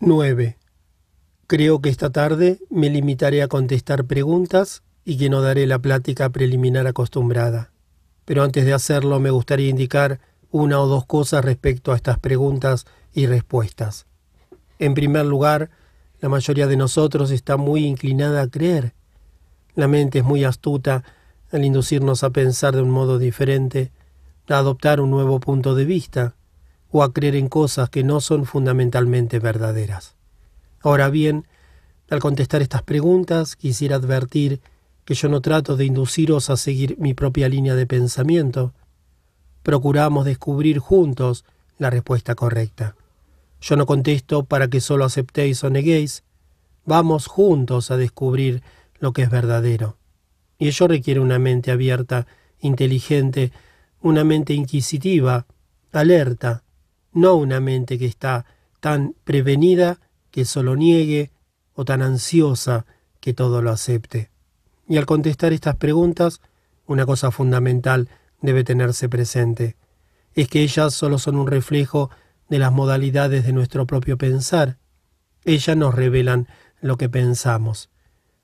9. Creo que esta tarde me limitaré a contestar preguntas y que no daré la plática preliminar acostumbrada. Pero antes de hacerlo me gustaría indicar una o dos cosas respecto a estas preguntas y respuestas. En primer lugar, la mayoría de nosotros está muy inclinada a creer. La mente es muy astuta al inducirnos a pensar de un modo diferente, a adoptar un nuevo punto de vista o a creer en cosas que no son fundamentalmente verdaderas. Ahora bien, al contestar estas preguntas, quisiera advertir que yo no trato de induciros a seguir mi propia línea de pensamiento. Procuramos descubrir juntos la respuesta correcta. Yo no contesto para que solo aceptéis o neguéis. Vamos juntos a descubrir lo que es verdadero. Y ello requiere una mente abierta, inteligente, una mente inquisitiva, alerta, no una mente que está tan prevenida que solo niegue o tan ansiosa que todo lo acepte. Y al contestar estas preguntas, una cosa fundamental debe tenerse presente. Es que ellas solo son un reflejo de las modalidades de nuestro propio pensar. Ellas nos revelan lo que pensamos.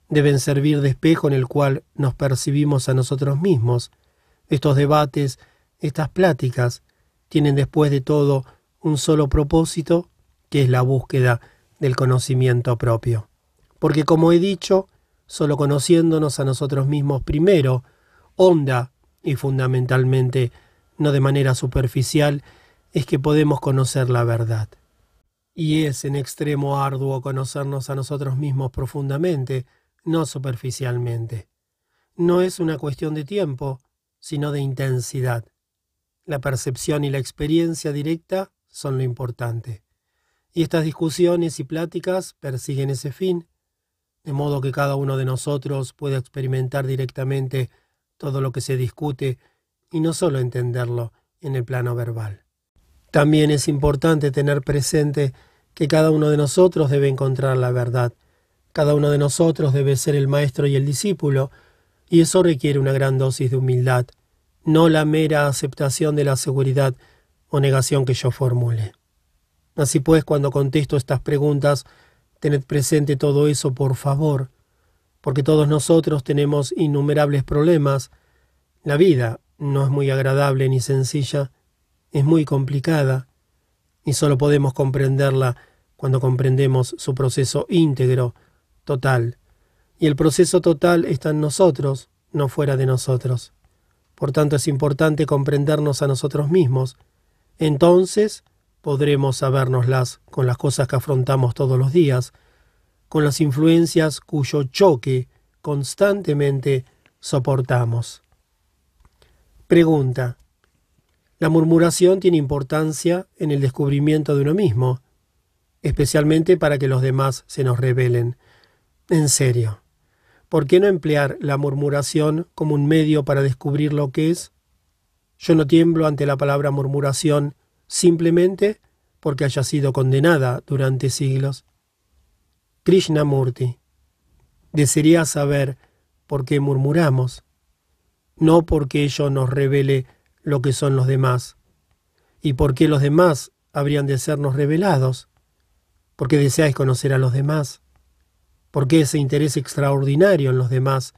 Deben servir de espejo en el cual nos percibimos a nosotros mismos. Estos debates, estas pláticas, tienen después de todo un solo propósito, que es la búsqueda del conocimiento propio. Porque como he dicho, solo conociéndonos a nosotros mismos primero, honda y fundamentalmente, no de manera superficial, es que podemos conocer la verdad. Y es en extremo arduo conocernos a nosotros mismos profundamente, no superficialmente. No es una cuestión de tiempo, sino de intensidad. La percepción y la experiencia directa son lo importante. Y estas discusiones y pláticas persiguen ese fin, de modo que cada uno de nosotros pueda experimentar directamente todo lo que se discute y no solo entenderlo en el plano verbal. También es importante tener presente que cada uno de nosotros debe encontrar la verdad. Cada uno de nosotros debe ser el maestro y el discípulo, y eso requiere una gran dosis de humildad, no la mera aceptación de la seguridad o negación que yo formule. Así pues, cuando contesto estas preguntas, tened presente todo eso, por favor, porque todos nosotros tenemos innumerables problemas. La vida no es muy agradable ni sencilla, es muy complicada y solo podemos comprenderla cuando comprendemos su proceso íntegro, total. Y el proceso total está en nosotros, no fuera de nosotros. Por tanto es importante comprendernos a nosotros mismos. Entonces podremos sabernoslas con las cosas que afrontamos todos los días, con las influencias cuyo choque constantemente soportamos. Pregunta. La murmuración tiene importancia en el descubrimiento de uno mismo, especialmente para que los demás se nos revelen. En serio, ¿por qué no emplear la murmuración como un medio para descubrir lo que es? Yo no tiemblo ante la palabra murmuración simplemente porque haya sido condenada durante siglos. Krishnamurti. Desearía saber por qué murmuramos, no porque ello nos revele lo que son los demás. ¿Y por qué los demás habrían de sernos revelados? ¿Por qué deseáis conocer a los demás? ¿Por qué ese interés extraordinario en los demás?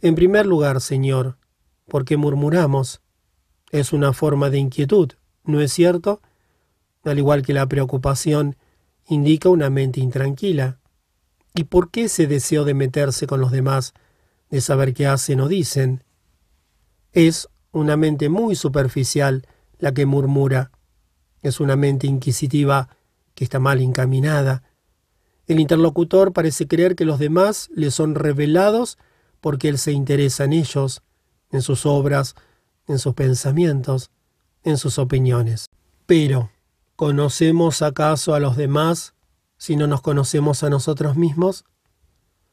En primer lugar, Señor, porque murmuramos. Es una forma de inquietud, ¿no es cierto? Al igual que la preocupación indica una mente intranquila. ¿Y por qué ese deseo de meterse con los demás, de saber qué hacen o dicen? Es una mente muy superficial la que murmura. Es una mente inquisitiva que está mal encaminada. El interlocutor parece creer que los demás le son revelados porque él se interesa en ellos, en sus obras, en sus pensamientos, en sus opiniones. Pero, ¿conocemos acaso a los demás si no nos conocemos a nosotros mismos?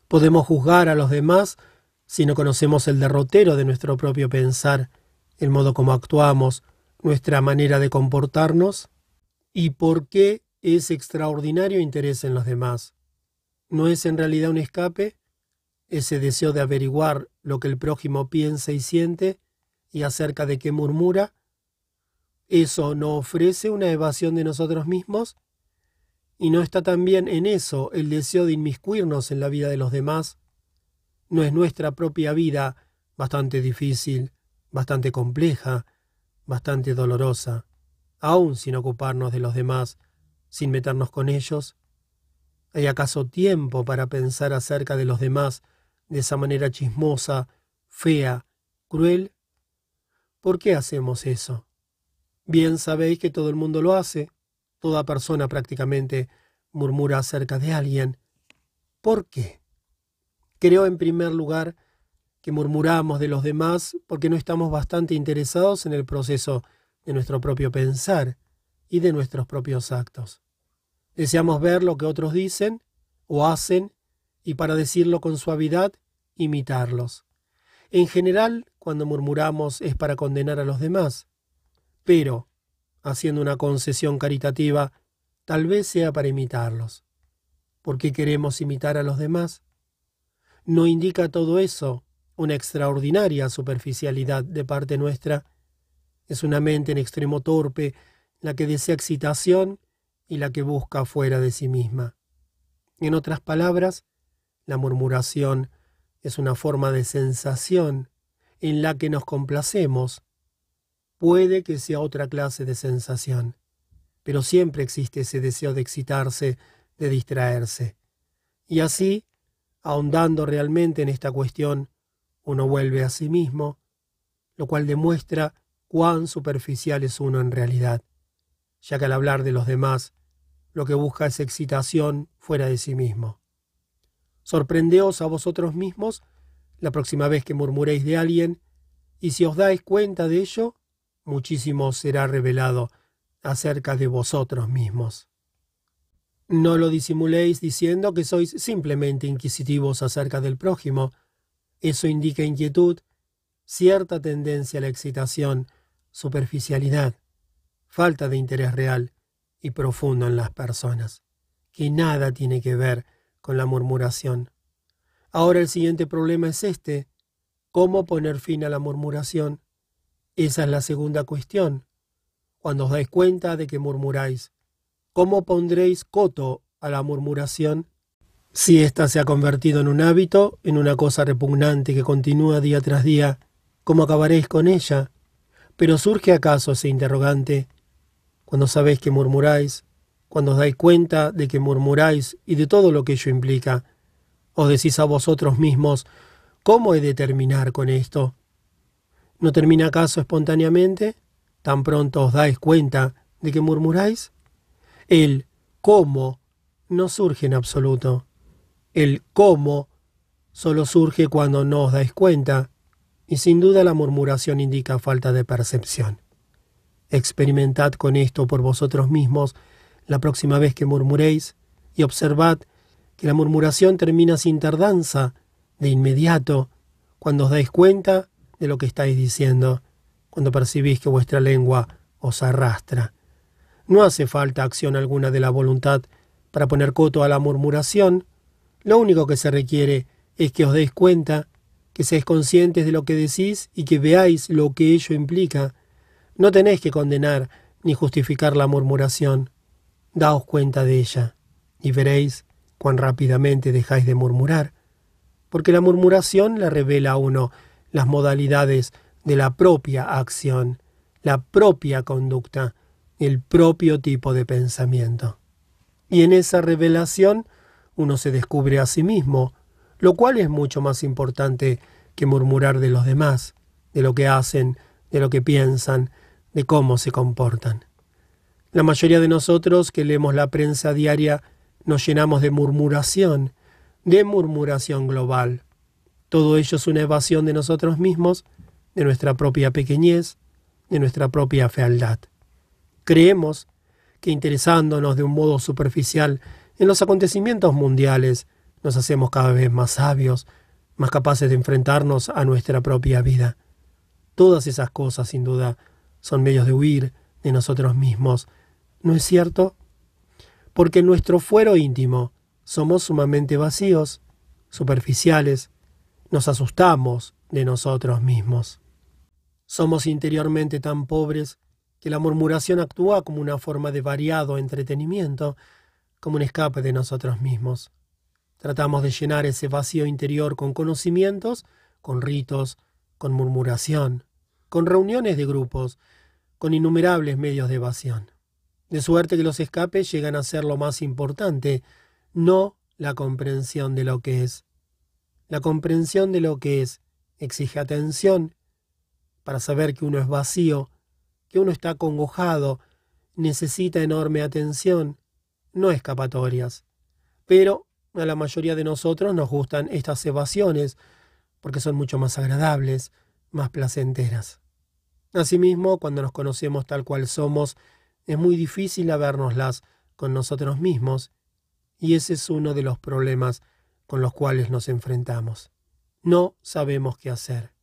¿Podemos juzgar a los demás si no conocemos el derrotero de nuestro propio pensar el modo como actuamos, nuestra manera de comportarnos y por qué ese extraordinario interés en los demás. ¿No es en realidad un escape? Ese deseo de averiguar lo que el prójimo piensa y siente y acerca de qué murmura. ¿Eso no ofrece una evasión de nosotros mismos? ¿Y no está también en eso el deseo de inmiscuirnos en la vida de los demás? ¿No es nuestra propia vida bastante difícil, bastante compleja, bastante dolorosa, aún sin ocuparnos de los demás, sin meternos con ellos? ¿Hay acaso tiempo para pensar acerca de los demás de esa manera chismosa, fea, cruel? ¿Por qué hacemos eso? Bien sabéis que todo el mundo lo hace, toda persona prácticamente murmura acerca de alguien. ¿Por qué? Creo en primer lugar que murmuramos de los demás porque no estamos bastante interesados en el proceso de nuestro propio pensar y de nuestros propios actos. Deseamos ver lo que otros dicen o hacen y para decirlo con suavidad, imitarlos. En general, cuando murmuramos es para condenar a los demás, pero, haciendo una concesión caritativa, tal vez sea para imitarlos. ¿Por qué queremos imitar a los demás? ¿No indica todo eso una extraordinaria superficialidad de parte nuestra? Es una mente en extremo torpe la que desea excitación y la que busca fuera de sí misma. En otras palabras, la murmuración es una forma de sensación en la que nos complacemos Puede que sea otra clase de sensación, pero siempre existe ese deseo de excitarse, de distraerse. Y así, ahondando realmente en esta cuestión, uno vuelve a sí mismo, lo cual demuestra cuán superficial es uno en realidad, ya que al hablar de los demás, lo que busca es excitación fuera de sí mismo. Sorprendeos a vosotros mismos la próxima vez que murmuréis de alguien, y si os dais cuenta de ello, muchísimo será revelado acerca de vosotros mismos. No lo disimuléis diciendo que sois simplemente inquisitivos acerca del prójimo. Eso indica inquietud, cierta tendencia a la excitación, superficialidad, falta de interés real y profundo en las personas, que nada tiene que ver con la murmuración. Ahora el siguiente problema es este, ¿cómo poner fin a la murmuración? Esa es la segunda cuestión. Cuando os dais cuenta de que murmuráis, ¿cómo pondréis coto a la murmuración? Si ésta se ha convertido en un hábito, en una cosa repugnante que continúa día tras día, ¿cómo acabaréis con ella? Pero surge acaso ese interrogante, cuando sabéis que murmuráis, cuando os dais cuenta de que murmuráis y de todo lo que ello implica, os decís a vosotros mismos, ¿cómo he de terminar con esto? ¿No termina acaso espontáneamente? ¿Tan pronto os dais cuenta de que murmuráis? El cómo no surge en absoluto. El cómo solo surge cuando no os dais cuenta, y sin duda la murmuración indica falta de percepción. Experimentad con esto por vosotros mismos la próxima vez que murmuréis, y observad que la murmuración termina sin tardanza, de inmediato, cuando os dais cuenta de lo que estáis diciendo cuando percibís que vuestra lengua os arrastra. No hace falta acción alguna de la voluntad para poner coto a la murmuración. Lo único que se requiere es que os deis cuenta, que seáis conscientes de lo que decís y que veáis lo que ello implica. No tenéis que condenar ni justificar la murmuración. Daos cuenta de ella y veréis cuán rápidamente dejáis de murmurar, porque la murmuración la revela a uno las modalidades de la propia acción, la propia conducta, el propio tipo de pensamiento. Y en esa revelación uno se descubre a sí mismo, lo cual es mucho más importante que murmurar de los demás, de lo que hacen, de lo que piensan, de cómo se comportan. La mayoría de nosotros que leemos la prensa diaria nos llenamos de murmuración, de murmuración global, todo ello es una evasión de nosotros mismos, de nuestra propia pequeñez, de nuestra propia fealdad. Creemos que interesándonos de un modo superficial en los acontecimientos mundiales, nos hacemos cada vez más sabios, más capaces de enfrentarnos a nuestra propia vida. Todas esas cosas, sin duda, son medios de huir de nosotros mismos. ¿No es cierto? Porque en nuestro fuero íntimo somos sumamente vacíos, superficiales, nos asustamos de nosotros mismos. Somos interiormente tan pobres que la murmuración actúa como una forma de variado entretenimiento, como un escape de nosotros mismos. Tratamos de llenar ese vacío interior con conocimientos, con ritos, con murmuración, con reuniones de grupos, con innumerables medios de evasión. De suerte que los escapes llegan a ser lo más importante, no la comprensión de lo que es. La comprensión de lo que es exige atención para saber que uno es vacío, que uno está congojado, necesita enorme atención, no escapatorias. Pero a la mayoría de nosotros nos gustan estas evasiones, porque son mucho más agradables, más placenteras. Asimismo, cuando nos conocemos tal cual somos, es muy difícil habernoslas con nosotros mismos, y ese es uno de los problemas con los cuales nos enfrentamos. No sabemos qué hacer.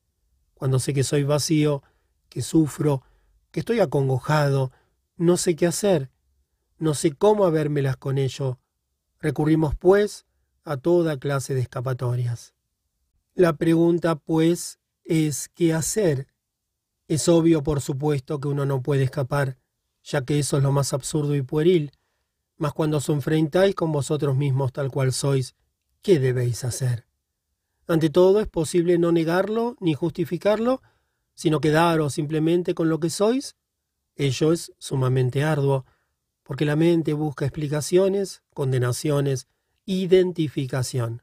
Cuando sé que soy vacío, que sufro, que estoy acongojado, no sé qué hacer, no sé cómo habérmelas con ello. Recurrimos, pues, a toda clase de escapatorias. La pregunta, pues, es ¿qué hacer? Es obvio, por supuesto, que uno no puede escapar, ya que eso es lo más absurdo y pueril, mas cuando os enfrentáis con vosotros mismos tal cual sois, ¿qué debéis hacer? Ante todo es posible no negarlo ni justificarlo, sino quedaros simplemente con lo que sois Ello es sumamente arduo, porque la mente busca explicaciones, condenaciones, identificación.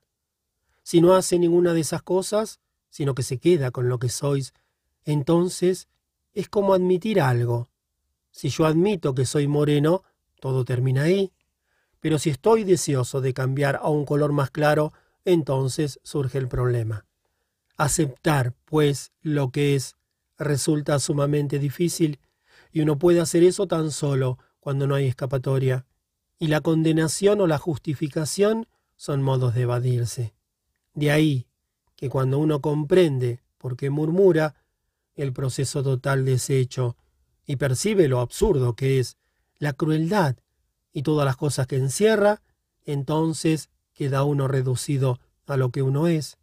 Si no hace ninguna de esas cosas, sino que se queda con lo que sois, entonces es como admitir algo. Si yo admito que soy moreno, todo termina ahí. Pero si estoy deseoso de cambiar a un color más claro, entonces surge el problema. Aceptar, pues, lo que es resulta sumamente difícil y uno puede hacer eso tan solo cuando no hay escapatoria. Y la condenación o la justificación son modos de evadirse. De ahí que cuando uno comprende por qué murmura, el proceso total deshecho y percibe lo absurdo que es, la crueldad y todas las cosas que encierra, entonces queda uno reducido a lo que uno es.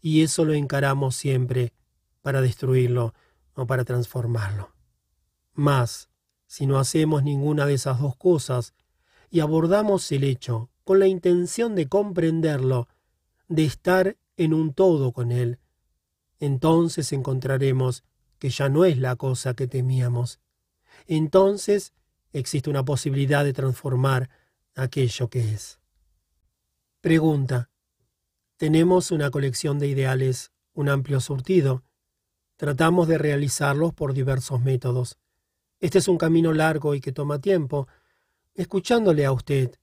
Y eso lo encaramos siempre para destruirlo o para transformarlo. Mas, si no hacemos ninguna de esas dos cosas y abordamos el hecho con la intención de comprenderlo, de estar en un todo con él, entonces encontraremos que ya no es la cosa que temíamos. Entonces existe una posibilidad de transformar aquello que es. Pregunta. Tenemos una colección de ideales, un amplio surtido. Tratamos de realizarlos por diversos métodos. Este es un camino largo y que toma tiempo. Escuchándole a usted,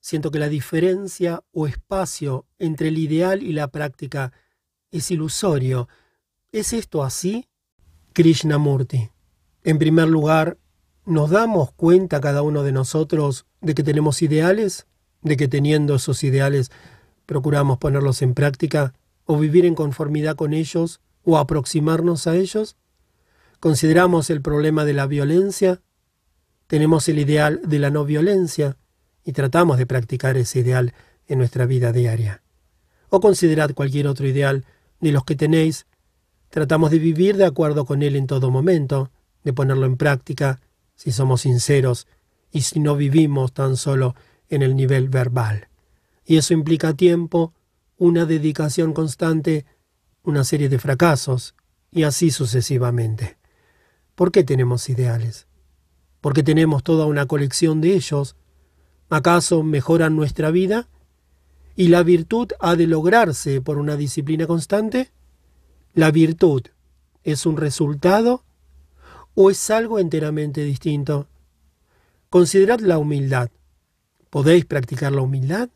siento que la diferencia o espacio entre el ideal y la práctica es ilusorio. ¿Es esto así? Krishnamurti. En primer lugar, ¿nos damos cuenta cada uno de nosotros de que tenemos ideales? ¿De que teniendo esos ideales procuramos ponerlos en práctica o vivir en conformidad con ellos o aproximarnos a ellos? Consideramos el problema de la violencia, tenemos el ideal de la no violencia y tratamos de practicar ese ideal en nuestra vida diaria. O considerad cualquier otro ideal de los que tenéis, tratamos de vivir de acuerdo con él en todo momento, de ponerlo en práctica, si somos sinceros y si no vivimos tan solo en el nivel verbal. Y eso implica tiempo, una dedicación constante, una serie de fracasos, y así sucesivamente. ¿Por qué tenemos ideales? ¿Porque tenemos toda una colección de ellos? ¿Acaso mejoran nuestra vida? ¿Y la virtud ha de lograrse por una disciplina constante? ¿La virtud es un resultado o es algo enteramente distinto? Considerad la humildad. ¿Podéis practicar la humildad?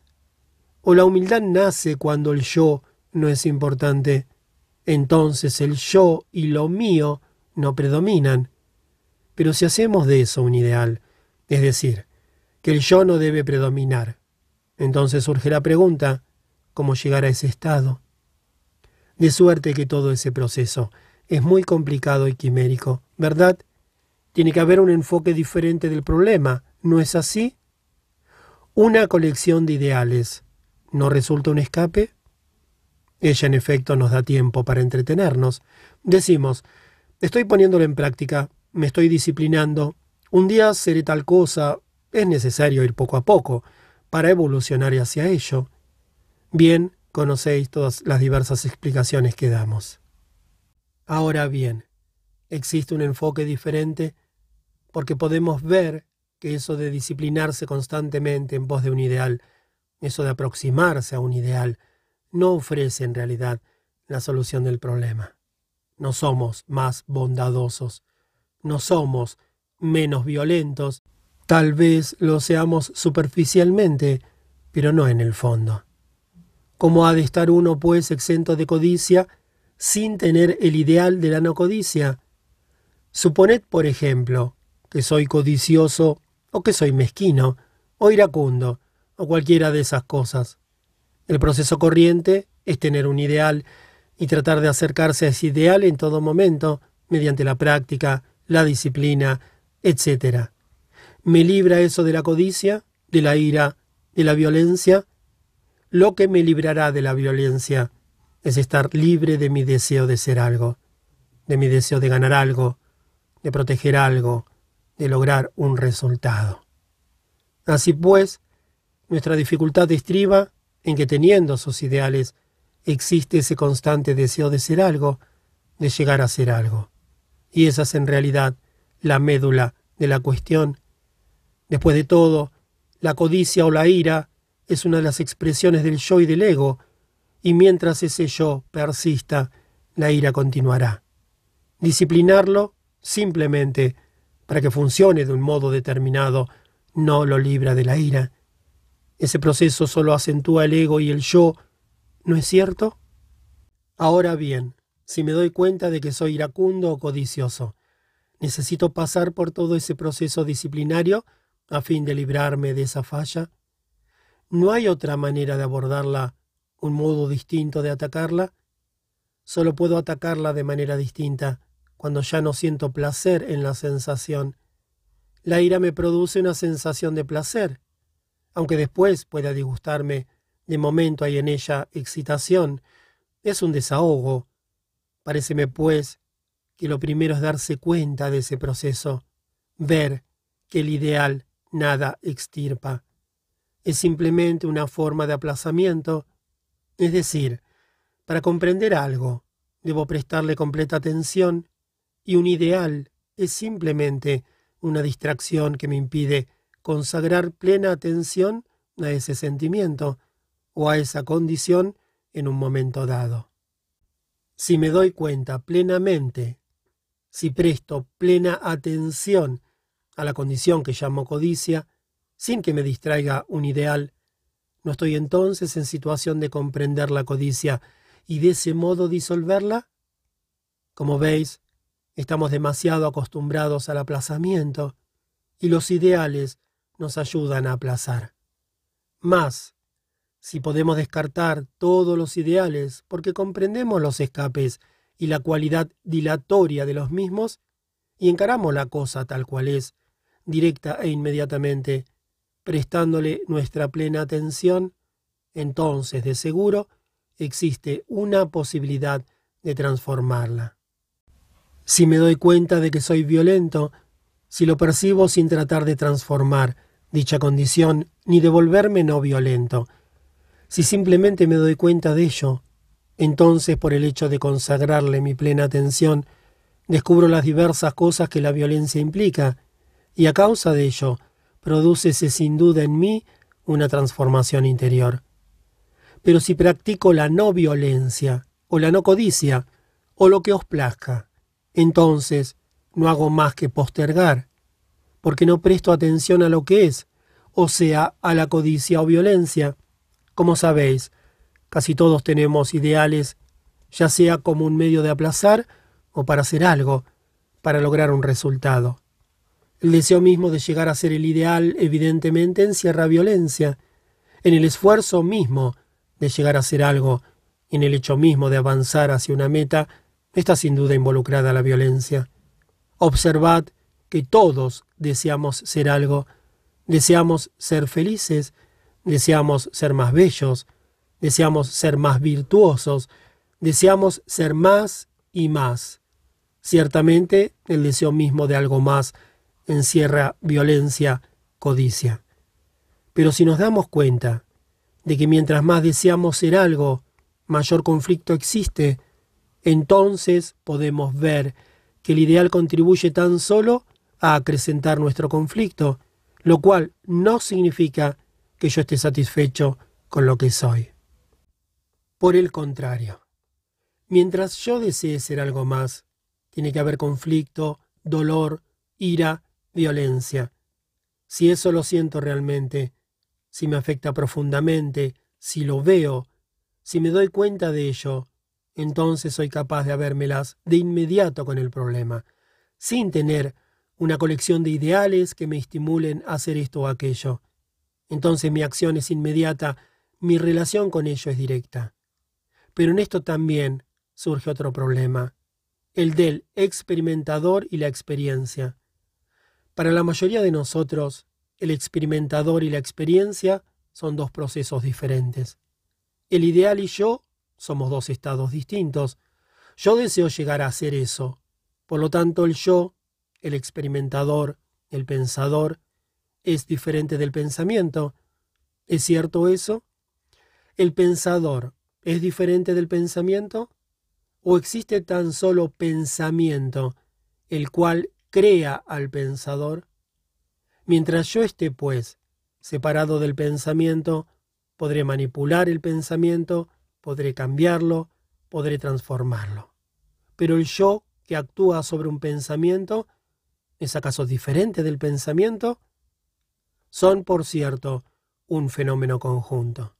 ¿O la humildad nace cuando el yo no es importante? Entonces el yo y lo mío no predominan. Pero si hacemos de eso un ideal, es decir, que el yo no debe predominar, entonces surge la pregunta, ¿cómo llegar a ese estado? De suerte que todo ese proceso es muy complicado y quimérico, ¿verdad? Tiene que haber un enfoque diferente del problema, ¿no es así? Una colección de ideales, ¿no resulta un escape? Ella en efecto nos da tiempo para entretenernos. Decimos, Estoy poniéndolo en práctica, me estoy disciplinando. Un día seré tal cosa, es necesario ir poco a poco. para evolucionar hacia ello. Bien, conocéis todas las diversas explicaciones que damos. Ahora bien, existe un enfoque diferente porque podemos ver que eso de disciplinarse constantemente en pos de un ideal, eso de aproximarse a un ideal, no ofrece en realidad la solución del problema. No somos más bondadosos, no somos menos violentos, tal vez lo seamos superficialmente, pero no en el fondo. ¿Cómo ha de estar uno, pues, exento de codicia sin tener el ideal de la no codicia? Suponed, por ejemplo, que soy codicioso o que soy mezquino o iracundo o cualquiera de esas cosas. El proceso corriente es tener un ideal y tratar de acercarse a ese ideal en todo momento, mediante la práctica, la disciplina, etc. ¿Me libra eso de la codicia, de la ira, de la violencia? Lo que me librará de la violencia es estar libre de mi deseo de ser algo, de mi deseo de ganar algo, de proteger algo, de lograr un resultado. Así pues, nuestra dificultad estriba en que teniendo sus ideales existe ese constante deseo de ser algo, de llegar a ser algo. Y esa es en realidad la médula de la cuestión. Después de todo, la codicia o la ira es una de las expresiones del yo y del ego, y mientras ese yo persista, la ira continuará. Disciplinarlo, simplemente, para que funcione de un modo determinado, no lo libra de la ira. Ese proceso solo acentúa el ego y el yo, ¿no es cierto? Ahora bien, si me doy cuenta de que soy iracundo o codicioso, ¿necesito pasar por todo ese proceso disciplinario a fin de librarme de esa falla? ¿No hay otra manera de abordarla, un modo distinto de atacarla? Solo puedo atacarla de manera distinta cuando ya no siento placer en la sensación. La ira me produce una sensación de placer, aunque después pueda disgustarme, de momento hay en ella excitación, es un desahogo. Paréceme, pues, que lo primero es darse cuenta de ese proceso, ver que el ideal nada extirpa. Es simplemente una forma de aplazamiento, es decir, para comprender algo, debo prestarle completa atención, y un ideal es simplemente una distracción que me impide consagrar plena atención a ese sentimiento o a esa condición en un momento dado. Si me doy cuenta plenamente, si presto plena atención a la condición que llamo codicia, sin que me distraiga un ideal, ¿no estoy entonces en situación de comprender la codicia y de ese modo disolverla? Como veis, estamos demasiado acostumbrados al aplazamiento, y los ideales nos ayudan a aplazar. Más, si podemos descartar todos los ideales porque comprendemos los escapes y la cualidad dilatoria de los mismos, y encaramos la cosa tal cual es, directa e inmediatamente, prestándole nuestra plena atención, entonces de seguro existe una posibilidad de transformarla. Si me doy cuenta de que soy violento, si lo percibo sin tratar de transformar dicha condición ni de volverme no violento, si simplemente me doy cuenta de ello, entonces por el hecho de consagrarle mi plena atención, descubro las diversas cosas que la violencia implica, y a causa de ello, producese sin duda en mí una transformación interior. Pero si practico la no violencia, o la no codicia, o lo que os plazca, entonces no hago más que postergar, porque no presto atención a lo que es, o sea, a la codicia o violencia, como sabéis, casi todos tenemos ideales, ya sea como un medio de aplazar o para hacer algo, para lograr un resultado. El deseo mismo de llegar a ser el ideal evidentemente encierra violencia. En el esfuerzo mismo de llegar a ser algo, en el hecho mismo de avanzar hacia una meta, está sin duda involucrada la violencia. Observad que todos deseamos ser algo, deseamos ser felices, deseamos ser más bellos, deseamos ser más virtuosos, deseamos ser más y más. Ciertamente el deseo mismo de algo más encierra violencia, codicia. Pero si nos damos cuenta de que mientras más deseamos ser algo, mayor conflicto existe, entonces podemos ver que el ideal contribuye tan solo a acrecentar nuestro conflicto, lo cual no significa que yo esté satisfecho con lo que soy. Por el contrario, mientras yo desee ser algo más, tiene que haber conflicto, dolor, ira, violencia. Si eso lo siento realmente, si me afecta profundamente, si lo veo, si me doy cuenta de ello, entonces soy capaz de habérmelas de inmediato con el problema, sin tener una colección de ideales que me estimulen a hacer esto o aquello. Entonces mi acción es inmediata, mi relación con ello es directa. Pero en esto también surge otro problema, el del experimentador y la experiencia. Para la mayoría de nosotros, el experimentador y la experiencia son dos procesos diferentes. El ideal y yo somos dos estados distintos. Yo deseo llegar a hacer eso. Por lo tanto, el yo, el experimentador, el pensador, es diferente del pensamiento. ¿Es cierto eso? ¿El pensador es diferente del pensamiento? ¿O existe tan solo pensamiento, el cual crea al pensador? Mientras yo esté, pues, separado del pensamiento, podré manipular el pensamiento, podré cambiarlo, podré transformarlo. Pero el yo que actúa sobre un pensamiento, ¿es acaso diferente del pensamiento? Son, por cierto, un fenómeno conjunto.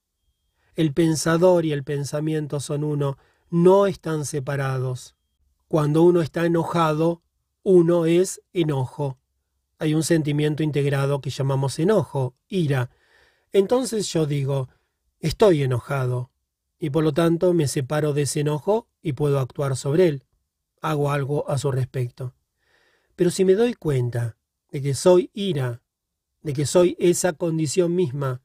El pensador y el pensamiento son uno, no están separados. Cuando uno está enojado, uno es enojo. Hay un sentimiento integrado que llamamos enojo, ira. Entonces yo digo, estoy enojado, y por lo tanto me separo de ese enojo y puedo actuar sobre él. Hago algo a su respecto. Pero si me doy cuenta de que soy ira, de que soy esa condición misma,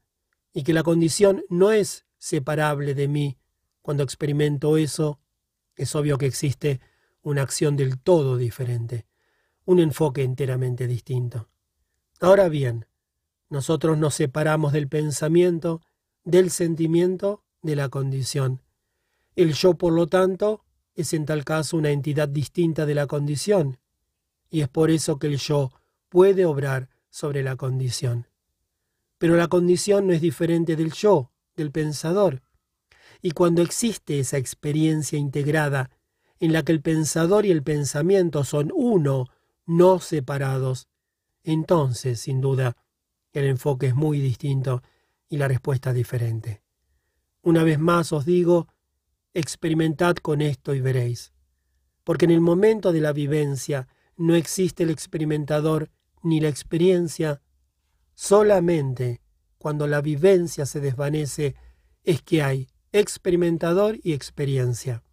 y que la condición no es separable de mí, cuando experimento eso, es obvio que existe una acción del todo diferente, un enfoque enteramente distinto. Ahora bien, nosotros nos separamos del pensamiento, del sentimiento, de la condición. El yo, por lo tanto, es en tal caso una entidad distinta de la condición, y es por eso que el yo puede obrar sobre la condición. Pero la condición no es diferente del yo, del pensador. Y cuando existe esa experiencia integrada, en la que el pensador y el pensamiento son uno, no separados, entonces, sin duda, el enfoque es muy distinto y la respuesta diferente. Una vez más os digo, experimentad con esto y veréis. Porque en el momento de la vivencia no existe el experimentador ni la experiencia, solamente cuando la vivencia se desvanece es que hay experimentador y experiencia.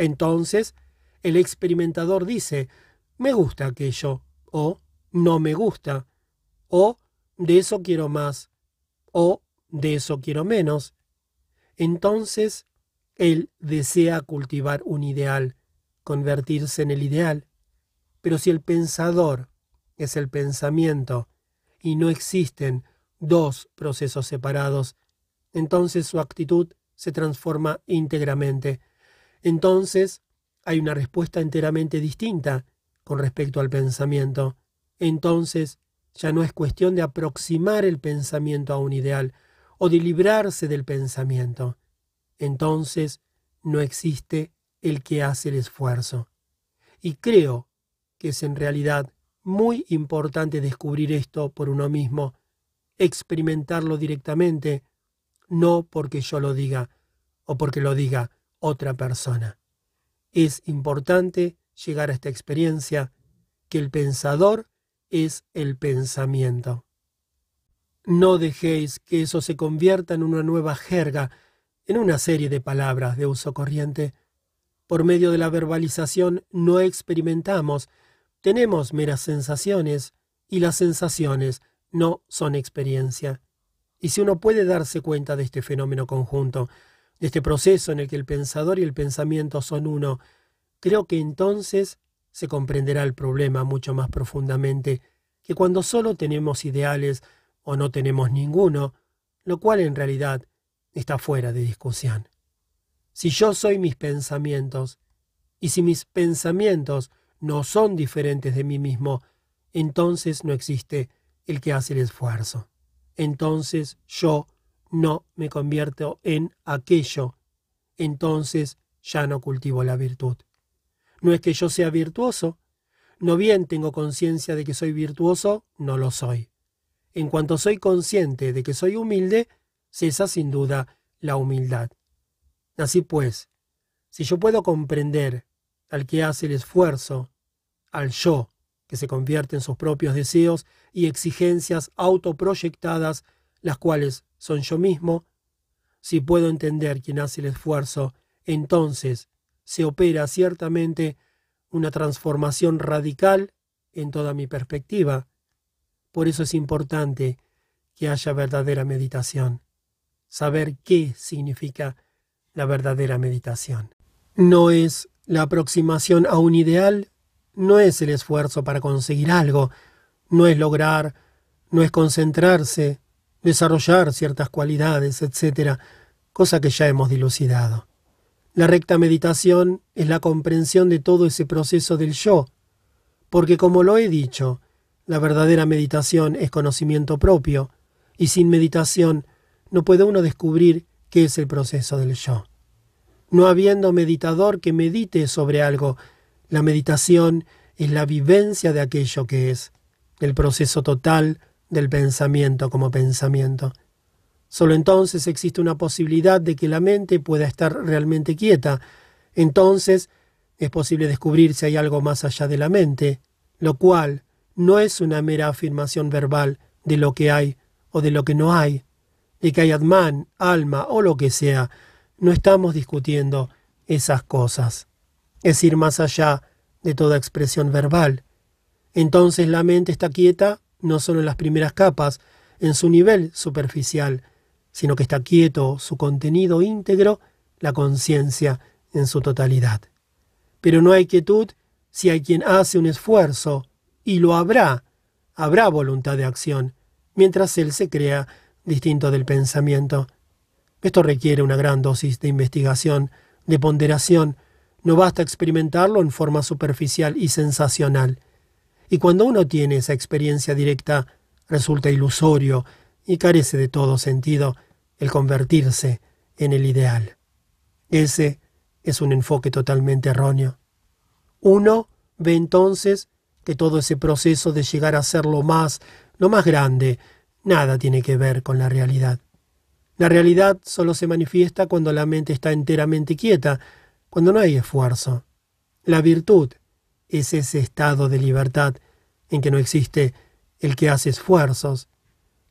Entonces, el experimentador dice, me gusta aquello, o no me gusta, o de eso quiero más, o de eso quiero menos. Entonces, él desea cultivar un ideal, convertirse en el ideal. Pero si el pensador es el pensamiento y no existen dos procesos separados, entonces su actitud se transforma íntegramente. Entonces hay una respuesta enteramente distinta con respecto al pensamiento. Entonces ya no es cuestión de aproximar el pensamiento a un ideal o de librarse del pensamiento. Entonces no existe el que hace el esfuerzo. Y creo que es en realidad muy importante descubrir esto por uno mismo, experimentarlo directamente, no porque yo lo diga o porque lo diga otra persona. Es importante llegar a esta experiencia que el pensador es el pensamiento. No dejéis que eso se convierta en una nueva jerga, en una serie de palabras de uso corriente. Por medio de la verbalización no experimentamos, tenemos meras sensaciones y las sensaciones no son experiencia. Y si uno puede darse cuenta de este fenómeno conjunto, de este proceso en el que el pensador y el pensamiento son uno, creo que entonces se comprenderá el problema mucho más profundamente que cuando solo tenemos ideales o no tenemos ninguno, lo cual en realidad está fuera de discusión. Si yo soy mis pensamientos, y si mis pensamientos no son diferentes de mí mismo, entonces no existe el que hace el esfuerzo. Entonces yo no me convierto en aquello. Entonces ya no cultivo la virtud. No es que yo sea virtuoso. No bien tengo conciencia de que soy virtuoso, no lo soy. En cuanto soy consciente de que soy humilde, cesa sin duda la humildad. Así pues, si yo puedo comprender al que hace el esfuerzo, al yo, que se convierte en sus propios deseos y exigencias autoproyectadas, las cuales son yo mismo, si puedo entender quién hace el esfuerzo, entonces se opera ciertamente una transformación radical en toda mi perspectiva. Por eso es importante que haya verdadera meditación, saber qué significa la verdadera meditación. No es la aproximación a un ideal, no es el esfuerzo para conseguir algo, no es lograr, no es concentrarse, desarrollar ciertas cualidades, etc., cosa que ya hemos dilucidado. La recta meditación es la comprensión de todo ese proceso del yo, porque como lo he dicho, la verdadera meditación es conocimiento propio, y sin meditación no puede uno descubrir qué es el proceso del yo. No habiendo meditador que medite sobre algo, la meditación es la vivencia de aquello que es, el proceso total del pensamiento como pensamiento. Solo entonces existe una posibilidad de que la mente pueda estar realmente quieta. Entonces es posible descubrir si hay algo más allá de la mente, lo cual no es una mera afirmación verbal de lo que hay o de lo que no hay, de que hay Atman, alma o lo que sea. No estamos discutiendo esas cosas. Es ir más allá de toda expresión verbal. Entonces la mente está quieta no solo en las primeras capas, en su nivel superficial, sino que está quieto su contenido íntegro, la conciencia en su totalidad. Pero no hay quietud si hay quien hace un esfuerzo, y lo habrá, habrá voluntad de acción, mientras él se crea distinto del pensamiento. Esto requiere una gran dosis de investigación, de ponderación, no basta experimentarlo en forma superficial y sensacional. Y cuando uno tiene esa experiencia directa, resulta ilusorio y carece de todo sentido el convertirse en el ideal. Ese es un enfoque totalmente erróneo. Uno ve entonces que todo ese proceso de llegar a ser lo más, lo más grande, nada tiene que ver con la realidad. La realidad solo se manifiesta cuando la mente está enteramente quieta, cuando no hay esfuerzo. La virtud es ese estado de libertad en que no existe el que hace esfuerzos.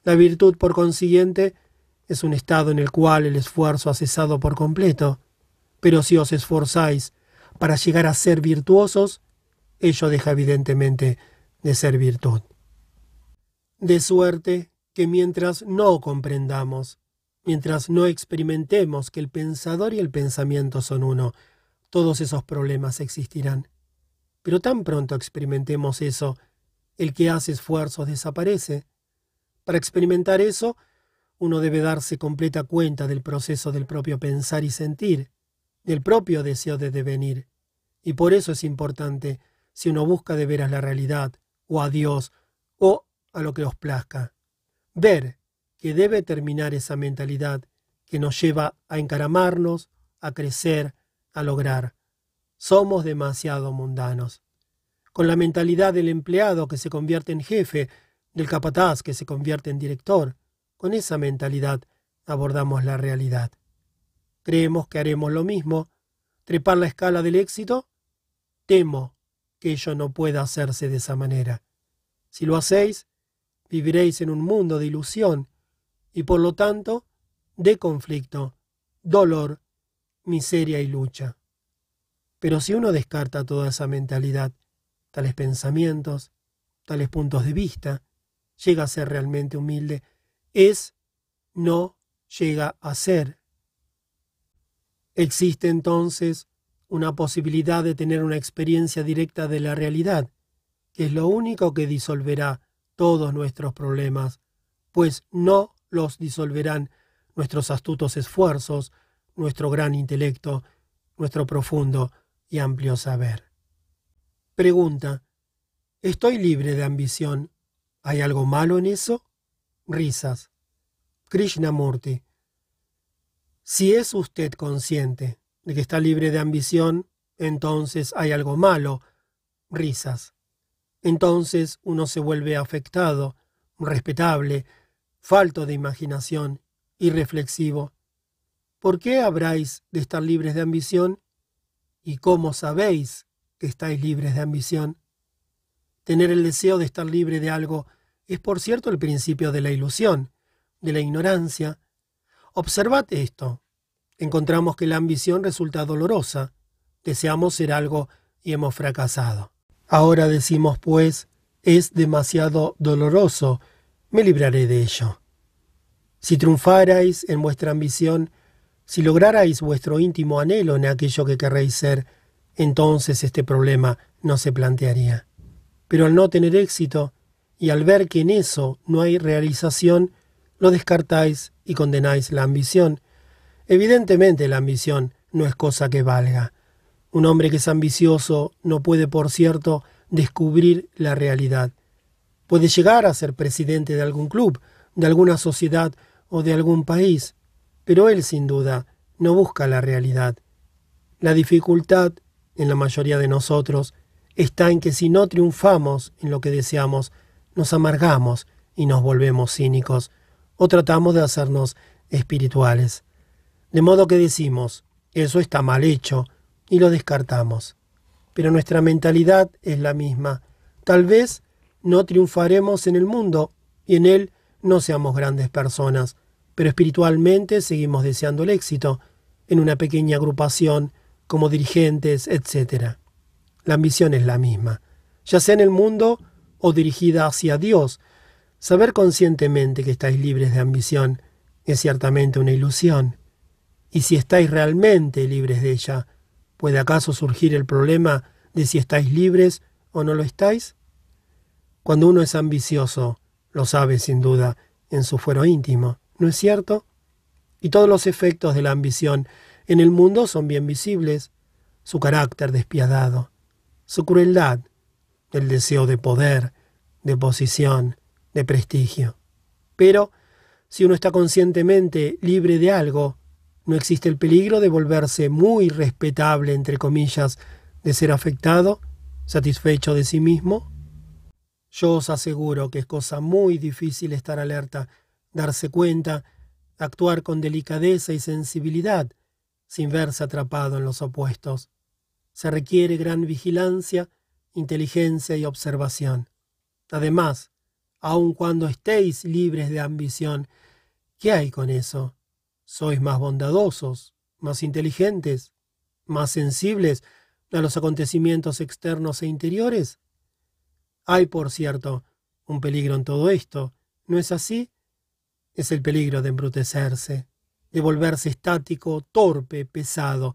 La virtud, por consiguiente, es un estado en el cual el esfuerzo ha cesado por completo. Pero si os esforzáis para llegar a ser virtuosos, ello deja evidentemente de ser virtud. De suerte que mientras no comprendamos, mientras no experimentemos que el pensador y el pensamiento son uno, todos esos problemas existirán. Pero tan pronto experimentemos eso, el que hace esfuerzos desaparece. Para experimentar eso, uno debe darse completa cuenta del proceso del propio pensar y sentir, del propio deseo de devenir. Y por eso es importante, si uno busca de veras la realidad, o a Dios, o a lo que os plazca, ver que debe terminar esa mentalidad que nos lleva a encaramarnos, a crecer, a lograr. Somos demasiado mundanos con la mentalidad del empleado que se convierte en jefe, del capataz que se convierte en director. Con esa mentalidad abordamos la realidad. ¿Creemos que haremos lo mismo? ¿Trepar la escala del éxito? Temo que ello no pueda hacerse de esa manera. Si lo hacéis, viviréis en un mundo de ilusión y por lo tanto de conflicto, dolor, miseria y lucha. Pero si uno descarta toda esa mentalidad, tales pensamientos, tales puntos de vista, llega a ser realmente humilde, es, no llega a ser. Existe entonces una posibilidad de tener una experiencia directa de la realidad, que es lo único que disolverá todos nuestros problemas, pues no los disolverán nuestros astutos esfuerzos, nuestro gran intelecto, nuestro profundo y amplio saber. Pregunta. ¿Estoy libre de ambición? ¿Hay algo malo en eso? Risas. Krishnamurti. Si es usted consciente de que está libre de ambición, entonces hay algo malo. Risas. Entonces uno se vuelve afectado, respetable, falto de imaginación, irreflexivo. ¿Por qué habráis de estar libres de ambición? ¿Y cómo sabéis que estáis libres de ambición? Tener el deseo de estar libre de algo es, por cierto, el principio de la ilusión, de la ignorancia. Observad esto. Encontramos que la ambición resulta dolorosa. Deseamos ser algo y hemos fracasado. Ahora decimos, pues, es demasiado doloroso, me libraré de ello. Si triunfarais en vuestra ambición, si lograrais vuestro íntimo anhelo en aquello que querréis ser, entonces este problema no se plantearía. Pero al no tener éxito, y al ver que en eso no hay realización, lo descartáis y condenáis la ambición. Evidentemente la ambición no es cosa que valga. Un hombre que es ambicioso no puede, por cierto, descubrir la realidad. Puede llegar a ser presidente de algún club, de alguna sociedad o de algún país, pero él sin duda no busca la realidad. La dificultad, en la mayoría de nosotros, está en que si no triunfamos en lo que deseamos, nos amargamos y nos volvemos cínicos, o tratamos de hacernos espirituales. De modo que decimos, eso está mal hecho, y lo descartamos. Pero nuestra mentalidad es la misma. Tal vez no triunfaremos en el mundo y en él no seamos grandes personas, pero espiritualmente seguimos deseando el éxito en una pequeña agrupación, como dirigentes, etc. La ambición es la misma, ya sea en el mundo o dirigida hacia Dios. Saber conscientemente que estáis libres de ambición es ciertamente una ilusión. Y si estáis realmente libres de ella, ¿Puede acaso surgir el problema de si estáis libres o no lo estáis? Cuando uno es ambicioso, lo sabe sin duda en su fuero íntimo, ¿no es cierto? Y todos los efectos de la ambición en el mundo son bien visibles, su carácter despiadado, su crueldad, el deseo de poder, de posición, de prestigio. Pero, si uno está conscientemente libre de algo, no existe el peligro de volverse muy respetable, entre comillas, de ser afectado, satisfecho de sí mismo? Yo os aseguro que es cosa muy difícil estar alerta, darse cuenta, actuar con delicadeza y sensibilidad, sin verse atrapado en los opuestos. Se requiere gran vigilancia, inteligencia y observación. Además, aun cuando estéis libres de ambición, ¿qué hay con eso? sois más bondadosos, más inteligentes, más sensibles a los acontecimientos externos e interiores? Hay, por cierto, un peligro en todo esto, ¿no es así? Es el peligro de embrutecerse, de volverse estático, torpe, pesado,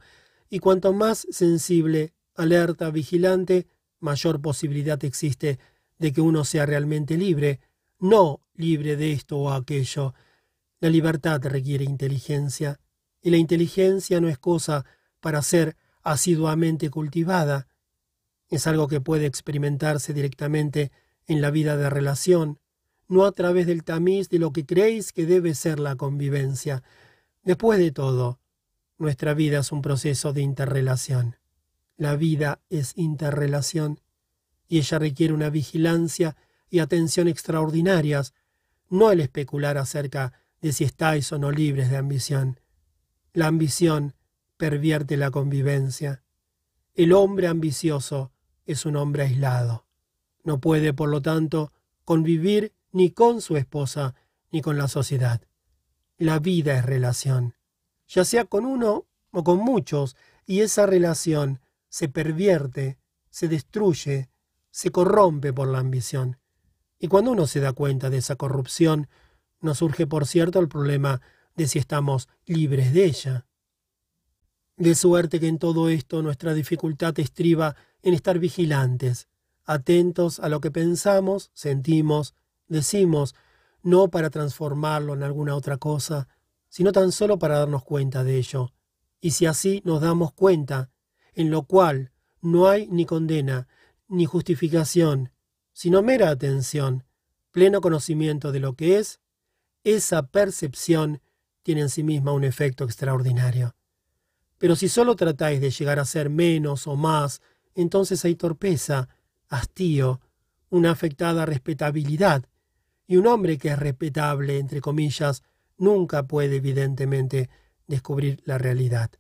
y cuanto más sensible, alerta, vigilante, mayor posibilidad existe de que uno sea realmente libre, no libre de esto o aquello, la libertad requiere inteligencia, y la inteligencia no es cosa para ser asiduamente cultivada, es algo que puede experimentarse directamente en la vida de relación, no a través del tamiz de lo que creéis que debe ser la convivencia. Después de todo, nuestra vida es un proceso de interrelación. La vida es interrelación, y ella requiere una vigilancia y atención extraordinarias, no el especular acerca de si estáis o no libres de ambición. La ambición pervierte la convivencia. El hombre ambicioso es un hombre aislado. No puede, por lo tanto, convivir ni con su esposa ni con la sociedad. La vida es relación, ya sea con uno o con muchos, y esa relación se pervierte, se destruye, se corrompe por la ambición. Y cuando uno se da cuenta de esa corrupción, no surge, por cierto, el problema de si estamos libres de ella. De suerte que en todo esto nuestra dificultad estriba en estar vigilantes, atentos a lo que pensamos, sentimos, decimos, no para transformarlo en alguna otra cosa, sino tan solo para darnos cuenta de ello. Y si así nos damos cuenta, en lo cual no hay ni condena, ni justificación, sino mera atención, pleno conocimiento de lo que es, esa percepción tiene en sí misma un efecto extraordinario. Pero si solo tratáis de llegar a ser menos o más, entonces hay torpeza, hastío, una afectada respetabilidad, y un hombre que es respetable, entre comillas, nunca puede evidentemente descubrir la realidad.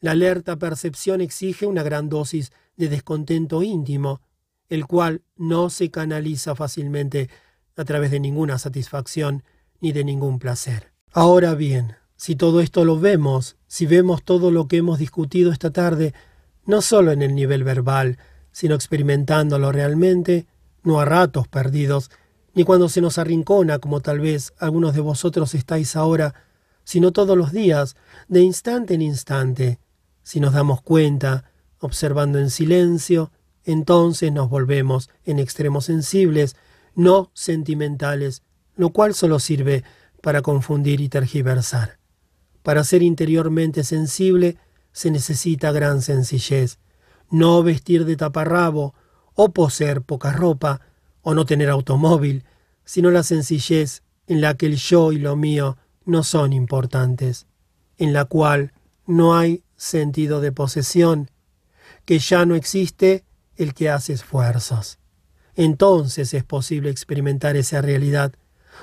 La alerta percepción exige una gran dosis de descontento íntimo, el cual no se canaliza fácilmente a través de ninguna satisfacción ni de ningún placer. Ahora bien, si todo esto lo vemos, si vemos todo lo que hemos discutido esta tarde, no solo en el nivel verbal, sino experimentándolo realmente, no a ratos perdidos, ni cuando se nos arrincona, como tal vez algunos de vosotros estáis ahora, sino todos los días, de instante en instante. Si nos damos cuenta, observando en silencio, entonces nos volvemos en extremos sensibles, no sentimentales, lo cual solo sirve para confundir y tergiversar. Para ser interiormente sensible se necesita gran sencillez, no vestir de taparrabo, o poseer poca ropa, o no tener automóvil, sino la sencillez en la que el yo y lo mío no son importantes, en la cual no hay sentido de posesión, que ya no existe el que hace esfuerzos. Entonces es posible experimentar esa realidad,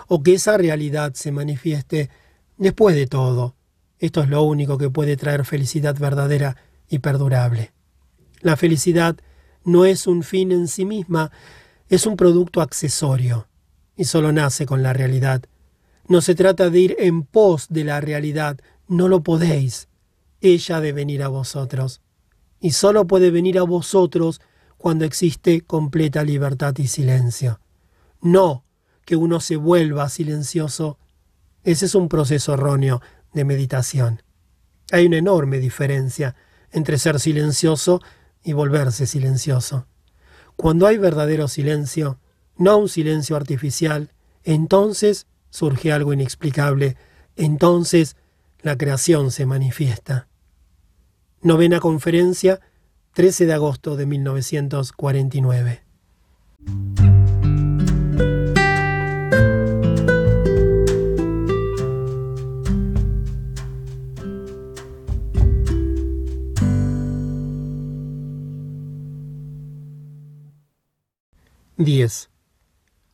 o que esa realidad se manifieste después de todo. Esto es lo único que puede traer felicidad verdadera y perdurable. La felicidad no es un fin en sí misma, es un producto accesorio y solo nace con la realidad. No se trata de ir en pos de la realidad, no lo podéis. Ella de venir a vosotros. Y solo puede venir a vosotros cuando existe completa libertad y silencio. No que uno se vuelva silencioso. Ese es un proceso erróneo de meditación. Hay una enorme diferencia entre ser silencioso y volverse silencioso. Cuando hay verdadero silencio, no un silencio artificial, entonces surge algo inexplicable, entonces la creación se manifiesta. Novena conferencia, 13 de agosto de 1949. 10.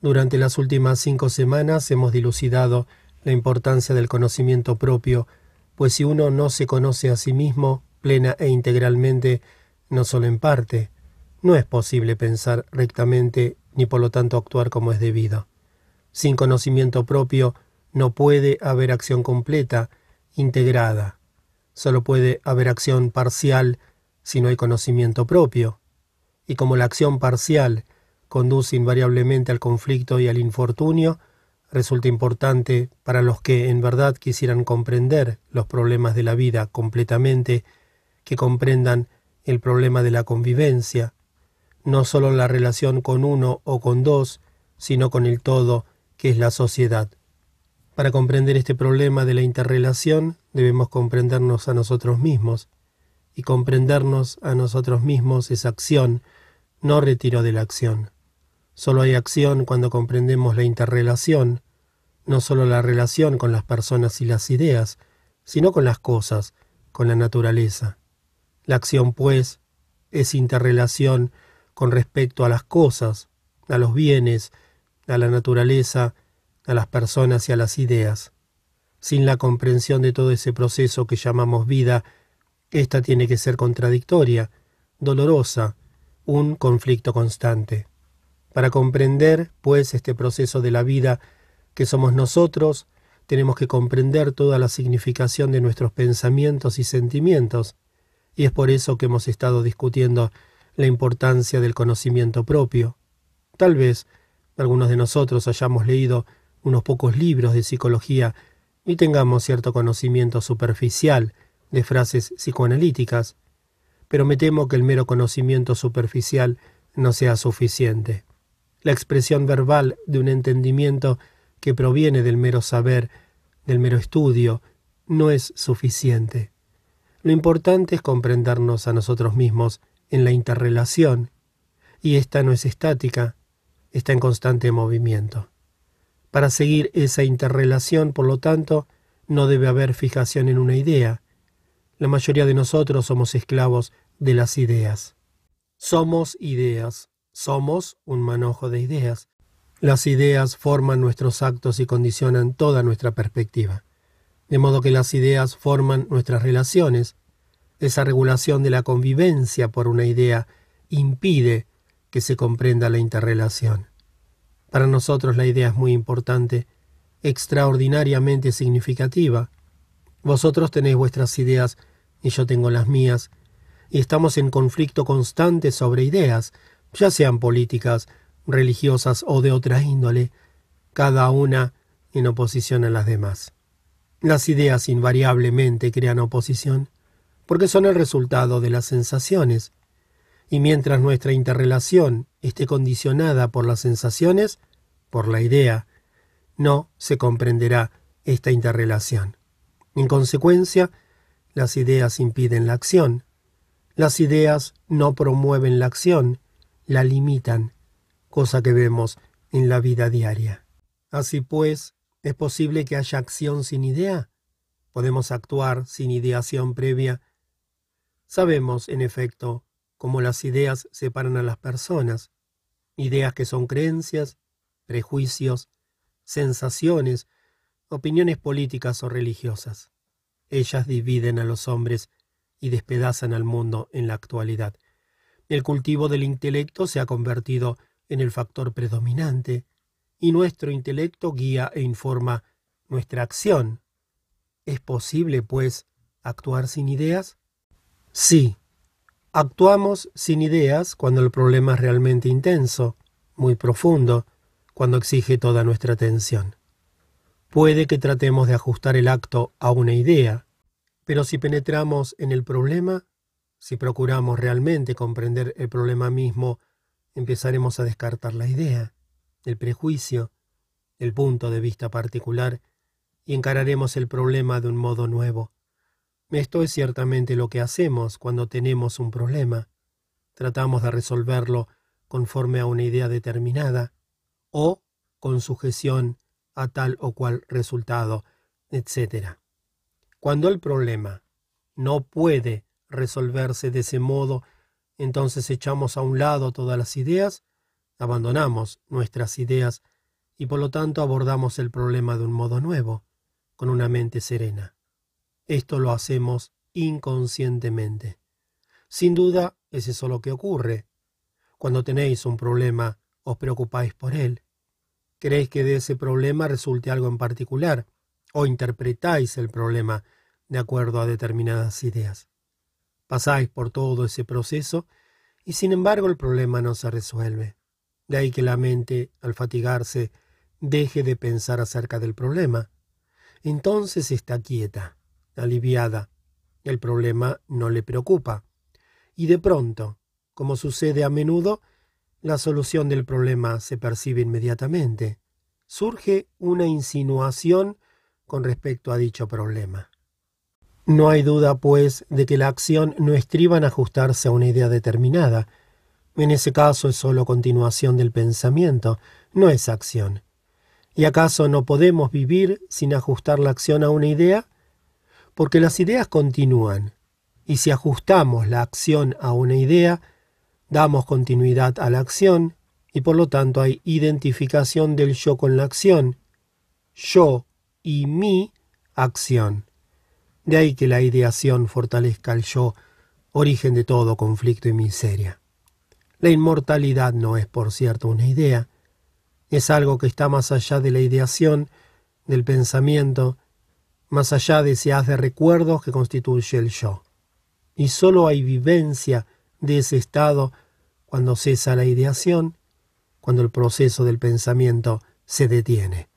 Durante las últimas cinco semanas hemos dilucidado la importancia del conocimiento propio, pues si uno no se conoce a sí mismo plena e integralmente, no solo en parte, no es posible pensar rectamente ni por lo tanto actuar como es debido. Sin conocimiento propio no puede haber acción completa, integrada. Solo puede haber acción parcial si no hay conocimiento propio. Y como la acción parcial conduce invariablemente al conflicto y al infortunio, resulta importante para los que en verdad quisieran comprender los problemas de la vida completamente, que comprendan el problema de la convivencia, no sólo la relación con uno o con dos, sino con el todo, que es la sociedad. Para comprender este problema de la interrelación debemos comprendernos a nosotros mismos, y comprendernos a nosotros mismos es acción, no retiro de la acción. Solo hay acción cuando comprendemos la interrelación, no solo la relación con las personas y las ideas, sino con las cosas, con la naturaleza. La acción, pues, es interrelación con respecto a las cosas, a los bienes, a la naturaleza, a las personas y a las ideas. Sin la comprensión de todo ese proceso que llamamos vida, ésta tiene que ser contradictoria, dolorosa, un conflicto constante. Para comprender, pues, este proceso de la vida que somos nosotros, tenemos que comprender toda la significación de nuestros pensamientos y sentimientos, y es por eso que hemos estado discutiendo la importancia del conocimiento propio. Tal vez algunos de nosotros hayamos leído unos pocos libros de psicología y tengamos cierto conocimiento superficial de frases psicoanalíticas, pero me temo que el mero conocimiento superficial no sea suficiente. La expresión verbal de un entendimiento que proviene del mero saber, del mero estudio, no es suficiente. Lo importante es comprendernos a nosotros mismos en la interrelación, y esta no es estática, está en constante movimiento. Para seguir esa interrelación, por lo tanto, no debe haber fijación en una idea. La mayoría de nosotros somos esclavos de las ideas. Somos ideas, somos un manojo de ideas. Las ideas forman nuestros actos y condicionan toda nuestra perspectiva. De modo que las ideas forman nuestras relaciones. Esa regulación de la convivencia por una idea impide que se comprenda la interrelación. Para nosotros la idea es muy importante, extraordinariamente significativa. Vosotros tenéis vuestras ideas y yo tengo las mías, y estamos en conflicto constante sobre ideas, ya sean políticas, religiosas o de otra índole, cada una en oposición a las demás. Las ideas invariablemente crean oposición, porque son el resultado de las sensaciones, y mientras nuestra interrelación esté condicionada por las sensaciones, por la idea, no se comprenderá esta interrelación. En consecuencia, las ideas impiden la acción. Las ideas no promueven la acción, la limitan, cosa que vemos en la vida diaria. Así pues, ¿es posible que haya acción sin idea? ¿Podemos actuar sin ideación previa? Sabemos, en efecto, cómo las ideas separan a las personas, ideas que son creencias, prejuicios, sensaciones, opiniones políticas o religiosas. Ellas dividen a los hombres y despedazan al mundo en la actualidad. El cultivo del intelecto se ha convertido en el factor predominante, y nuestro intelecto guía e informa nuestra acción. ¿Es posible, pues, actuar sin ideas? Sí, Actuamos sin ideas cuando el problema es realmente intenso, muy profundo, cuando exige toda nuestra atención. Puede que tratemos de ajustar el acto a una idea, pero si penetramos en el problema, si procuramos realmente comprender el problema mismo, empezaremos a descartar la idea, el prejuicio, el punto de vista particular, y encararemos el problema de un modo nuevo, esto es ciertamente lo que hacemos cuando tenemos un problema. Tratamos de resolverlo conforme a una idea determinada o con sujeción a tal o cual resultado, etc. Cuando el problema no puede resolverse de ese modo, entonces echamos a un lado todas las ideas, abandonamos nuestras ideas y por lo tanto abordamos el problema de un modo nuevo, con una mente serena. Esto lo hacemos inconscientemente. Sin duda, es eso lo que ocurre. Cuando tenéis un problema, os preocupáis por él. Creéis que de ese problema resulte algo en particular, o interpretáis el problema de acuerdo a determinadas ideas. Pasáis por todo ese proceso y sin embargo el problema no se resuelve. De ahí que la mente, al fatigarse, deje de pensar acerca del problema. Entonces está quieta aliviada. El problema no le preocupa. Y de pronto, como sucede a menudo, la solución del problema se percibe inmediatamente. Surge una insinuación con respecto a dicho problema. No hay duda, pues, de que la acción no estriba en ajustarse a una idea determinada. En ese caso es sólo continuación del pensamiento, no es acción. ¿Y acaso no podemos vivir sin ajustar la acción a una idea? porque las ideas continúan, y si ajustamos la acción a una idea, damos continuidad a la acción, y por lo tanto hay identificación del yo con la acción, yo y mi acción. De ahí que la ideación fortalezca el yo, origen de todo conflicto y miseria. La inmortalidad no es, por cierto, una idea, es algo que está más allá de la ideación, del pensamiento, más allá de ese haz de recuerdos que constituye el yo. Y sólo hay vivencia de ese estado cuando cesa la ideación, cuando el proceso del pensamiento se detiene.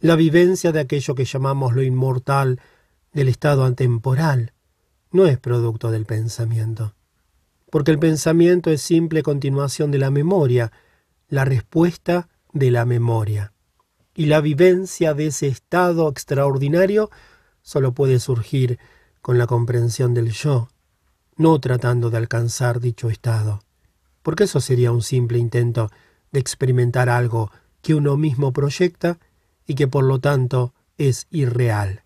La vivencia de aquello que llamamos lo inmortal, del estado atemporal, no es producto del pensamiento, porque el pensamiento es simple continuación de la memoria, la respuesta de la memoria. y la vivencia de ese estado extraordinario solo puede surgir con la comprensión del yo, no tratando de alcanzar dicho estado, porque eso sería un simple intento de experimentar algo que uno mismo proyecta y que por lo tanto es irreal.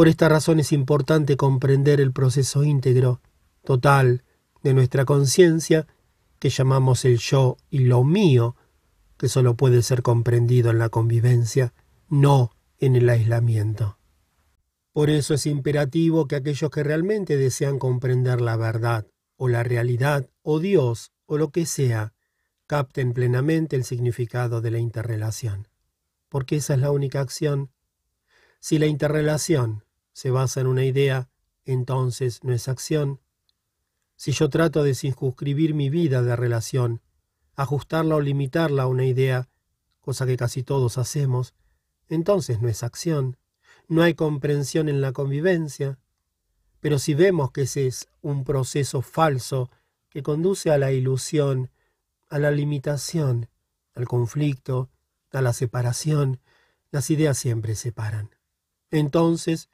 Por esta razón es importante comprender el proceso íntegro, total, de nuestra conciencia, que llamamos el yo y lo mío, que solo puede ser comprendido en la convivencia, no en el aislamiento. Por eso es imperativo que aquellos que realmente desean comprender la verdad, o la realidad, o Dios, o lo que sea, capten plenamente el significado de la interrelación. Porque esa es la única acción. Si la interrelación se basa en una idea, entonces no es acción. Si yo trato de circunscribir mi vida de relación ajustarla o limitarla a una idea, cosa que casi todos hacemos, entonces no es acción, no hay comprensión en la convivencia. Pero si vemos que ese es un proceso falso que conduce a la ilusión, a la limitación, al conflicto, a la separación, las ideas siempre separan. Entonces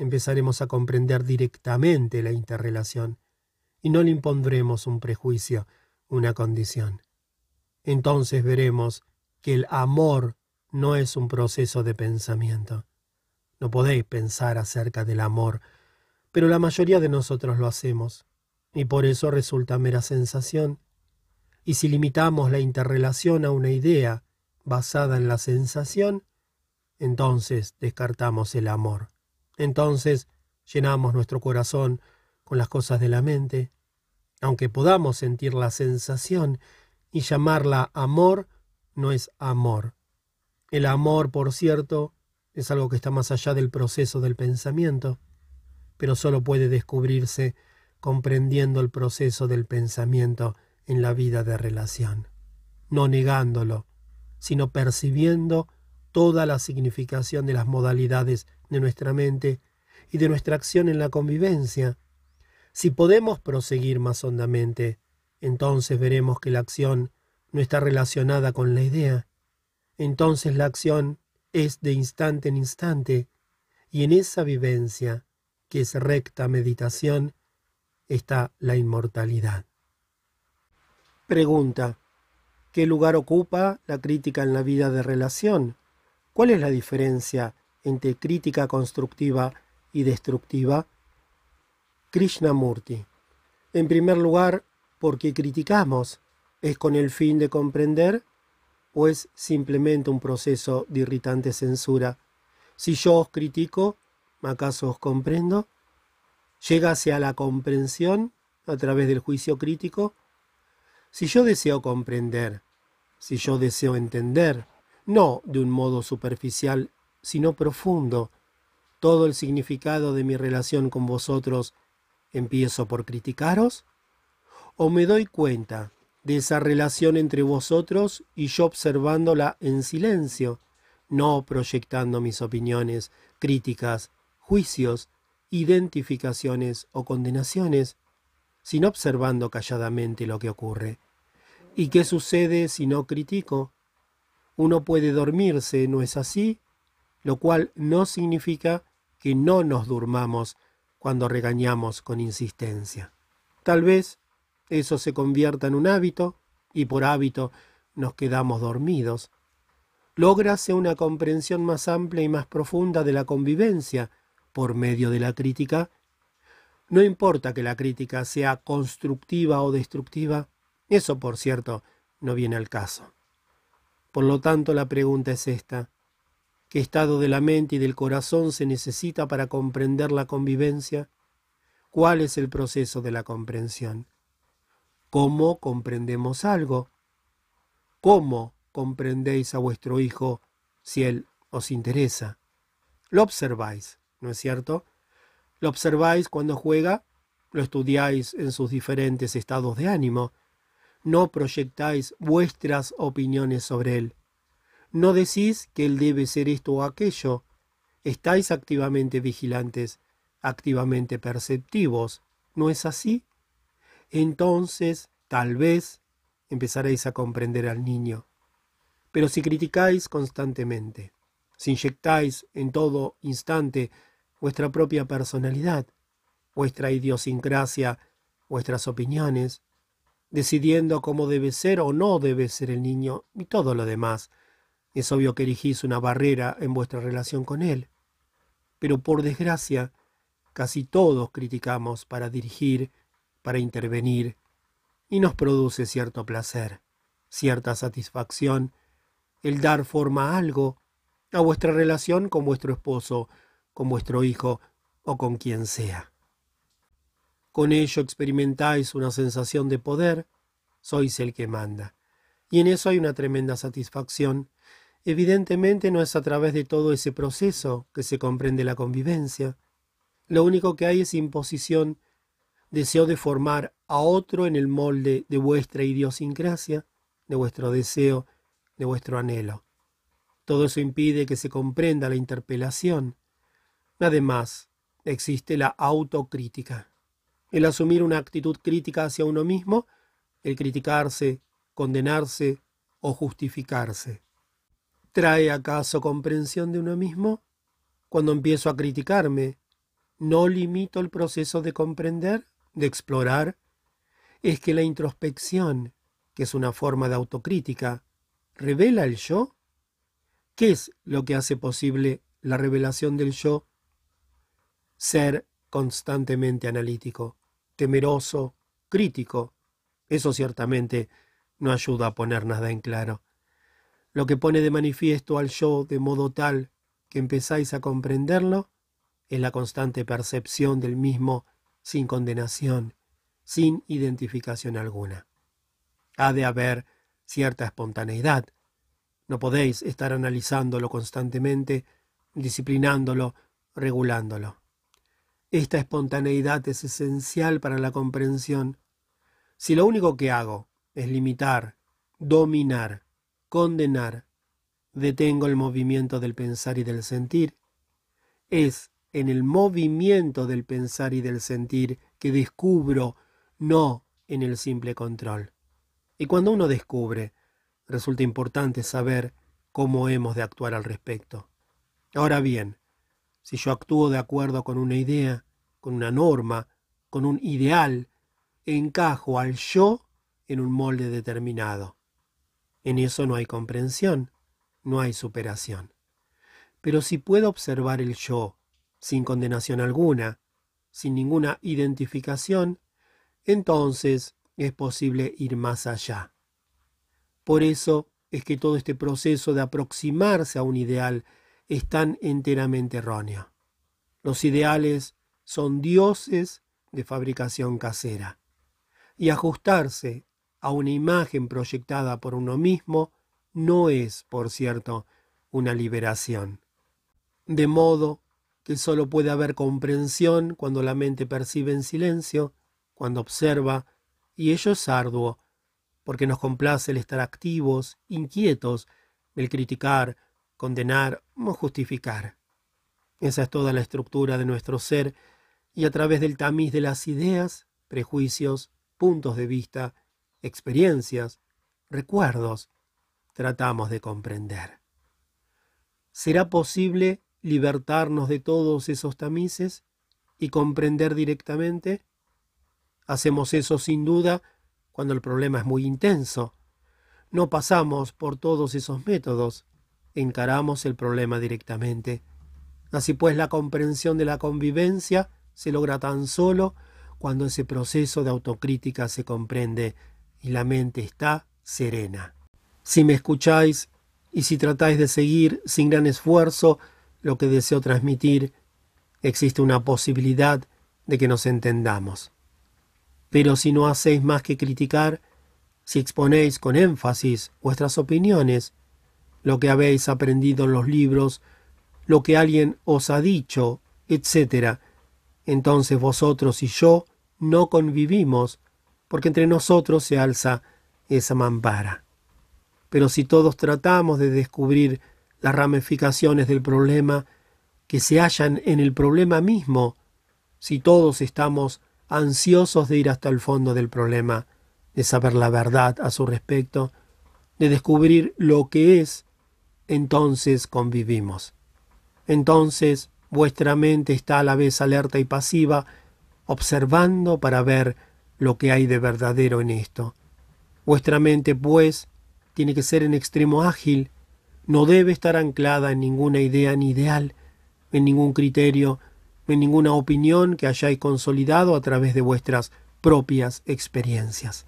empezaremos a comprender directamente la interrelación y no le impondremos un prejuicio, una condición entonces veremos que el amor no es un proceso de pensamiento. No podéis pensar acerca del amor, pero la mayoría de nosotros lo hacemos, y por eso resulta mera sensación. Y si limitamos la interrelación a una idea basada en la sensación, entonces descartamos el amor. Entonces llenamos nuestro corazón con las cosas de la mente. Aunque podamos sentir la sensación y llamarla amor no es amor. El amor, por cierto, es algo que está más allá del proceso del pensamiento, pero solo puede descubrirse comprendiendo el proceso del pensamiento en la vida de relación, no negándolo, sino percibiendo toda la significación de las modalidades de nuestra mente y de nuestra acción en la convivencia. Si podemos proseguir más hondamente, entonces veremos que la acción no está relacionada con la idea. Entonces la acción es de instante en instante, y en esa vivencia, que es recta meditación, está la inmortalidad. Pregunta. ¿Qué lugar ocupa la crítica en la vida de relación? ¿Cuál es la diferencia entre crítica constructiva y destructiva? Krishnamurti. En primer lugar, porque criticamos? ¿Es con el fin de comprender o es simplemente un proceso de irritante censura? Si yo os critico, ¿acaso os comprendo? ¿Llega hacia la comprensión a través del juicio crítico? Si yo deseo comprender, si yo deseo entender, no de un modo superficial, sino profundo, todo el significado de mi relación con vosotros, ¿empiezo por criticaros? o me doy cuenta de esa relación entre vosotros y yo observándola en silencio, no proyectando mis opiniones, críticas, juicios, identificaciones o condenaciones, sino observando calladamente lo que ocurre. ¿Y qué sucede si no critico? Uno puede dormirse, ¿no es así? Lo cual no significa que no nos durmamos cuando regañamos con insistencia. Tal vez eso se convierta en un hábito y por hábito nos quedamos dormidos. Lógrase una comprensión más amplia y más profunda de la convivencia por medio de la crítica. No importa que la crítica sea constructiva o destructiva, eso por cierto no viene al caso. Por lo tanto, la pregunta es esta. ¿Qué estado de la mente y del corazón se necesita para comprender la convivencia? ¿Cuál es el proceso de la comprensión? ¿Cómo comprendemos algo? ¿Cómo comprendéis a vuestro hijo si él os interesa? Lo observáis, ¿no es cierto? Lo observáis cuando juega, lo estudiáis en sus diferentes estados de ánimo, no proyectáis vuestras opiniones sobre él. No decís que él debe ser esto o aquello. Estáis activamente vigilantes, activamente perceptivos. ¿No es así? entonces tal vez empezaréis a comprender al niño. Pero si criticáis constantemente, si inyectáis en todo instante vuestra propia personalidad, vuestra idiosincrasia, vuestras opiniones, decidiendo cómo debe ser o no debe ser el niño y todo lo demás, es obvio que erigís una barrera en vuestra relación con él. Pero por desgracia, casi todos criticamos para dirigir, para intervenir, y nos produce cierto placer, cierta satisfacción, el dar forma a algo, a vuestra relación con vuestro esposo, con vuestro hijo o con quien sea. Con ello experimentáis una sensación de poder, sois el que manda. Y en eso hay una tremenda satisfacción. Evidentemente no es a través de todo ese proceso que se comprende la convivencia. Lo único que hay es imposición, deseo de formar a otro en el molde de vuestra idiosincrasia, de vuestro deseo, de vuestro anhelo. Todo eso impide que se comprenda la interpelación. Además, existe la autocrítica, el asumir una actitud crítica hacia uno mismo, el criticarse, condenarse o justificarse. ¿Trae acaso comprensión de uno mismo? Cuando empiezo a criticarme, ¿no limito el proceso de comprender? de explorar, es que la introspección, que es una forma de autocrítica, revela el yo. ¿Qué es lo que hace posible la revelación del yo? Ser constantemente analítico, temeroso, crítico. Eso ciertamente no ayuda a poner nada en claro. Lo que pone de manifiesto al yo de modo tal que empezáis a comprenderlo es la constante percepción del mismo sin condenación, sin identificación alguna. Ha de haber cierta espontaneidad. No podéis estar analizándolo constantemente, disciplinándolo, regulándolo. Esta espontaneidad es esencial para la comprensión. Si lo único que hago es limitar, dominar, condenar, detengo el movimiento del pensar y del sentir, es en el movimiento del pensar y del sentir que descubro, no en el simple control. Y cuando uno descubre, resulta importante saber cómo hemos de actuar al respecto. Ahora bien, si yo actúo de acuerdo con una idea, con una norma, con un ideal, encajo al yo en un molde determinado. En eso no hay comprensión, no hay superación. Pero si puedo observar el yo sin condenación alguna, sin ninguna identificación, entonces es posible ir más allá. Por eso es que todo este proceso de aproximarse a un ideal es tan enteramente erróneo. Los ideales son dioses de fabricación casera, y ajustarse a una imagen proyectada por uno mismo no es, por cierto, una liberación. De modo que solo puede haber comprensión cuando la mente percibe en silencio, cuando observa, y ello es arduo, porque nos complace el estar activos, inquietos, el criticar, condenar justificar. Esa es toda la estructura de nuestro ser, y a través del tamiz de las ideas, prejuicios, puntos de vista, experiencias, recuerdos, tratamos de comprender. ¿Será posible libertarnos de todos esos tamices y comprender directamente? Hacemos eso sin duda cuando el problema es muy intenso. No pasamos por todos esos métodos, encaramos el problema directamente. Así pues, la comprensión de la convivencia se logra tan solo cuando ese proceso de autocrítica se comprende y la mente está serena. Si me escucháis y si tratáis de seguir sin gran esfuerzo lo que deseo transmitir, existe una posibilidad de que nos entendamos. Pero si no hacéis más que criticar, si exponéis con énfasis vuestras opiniones, lo que habéis aprendido en los libros, lo que alguien os ha dicho, etc., entonces vosotros y yo no convivimos, porque entre nosotros se alza esa mampara. Pero si todos tratamos de descubrir las ramificaciones del problema que se hallan en el problema mismo, si todos estamos ansiosos de ir hasta el fondo del problema, de saber la verdad a su respecto, de descubrir lo que es, entonces convivimos. Entonces vuestra mente está a la vez alerta y pasiva, observando para ver lo que hay de verdadero en esto. Vuestra mente, pues, tiene que ser en extremo ágil, no debe estar anclada en ninguna idea ni ideal, en ningún criterio, en ninguna opinión que hayáis consolidado a través de vuestras propias experiencias.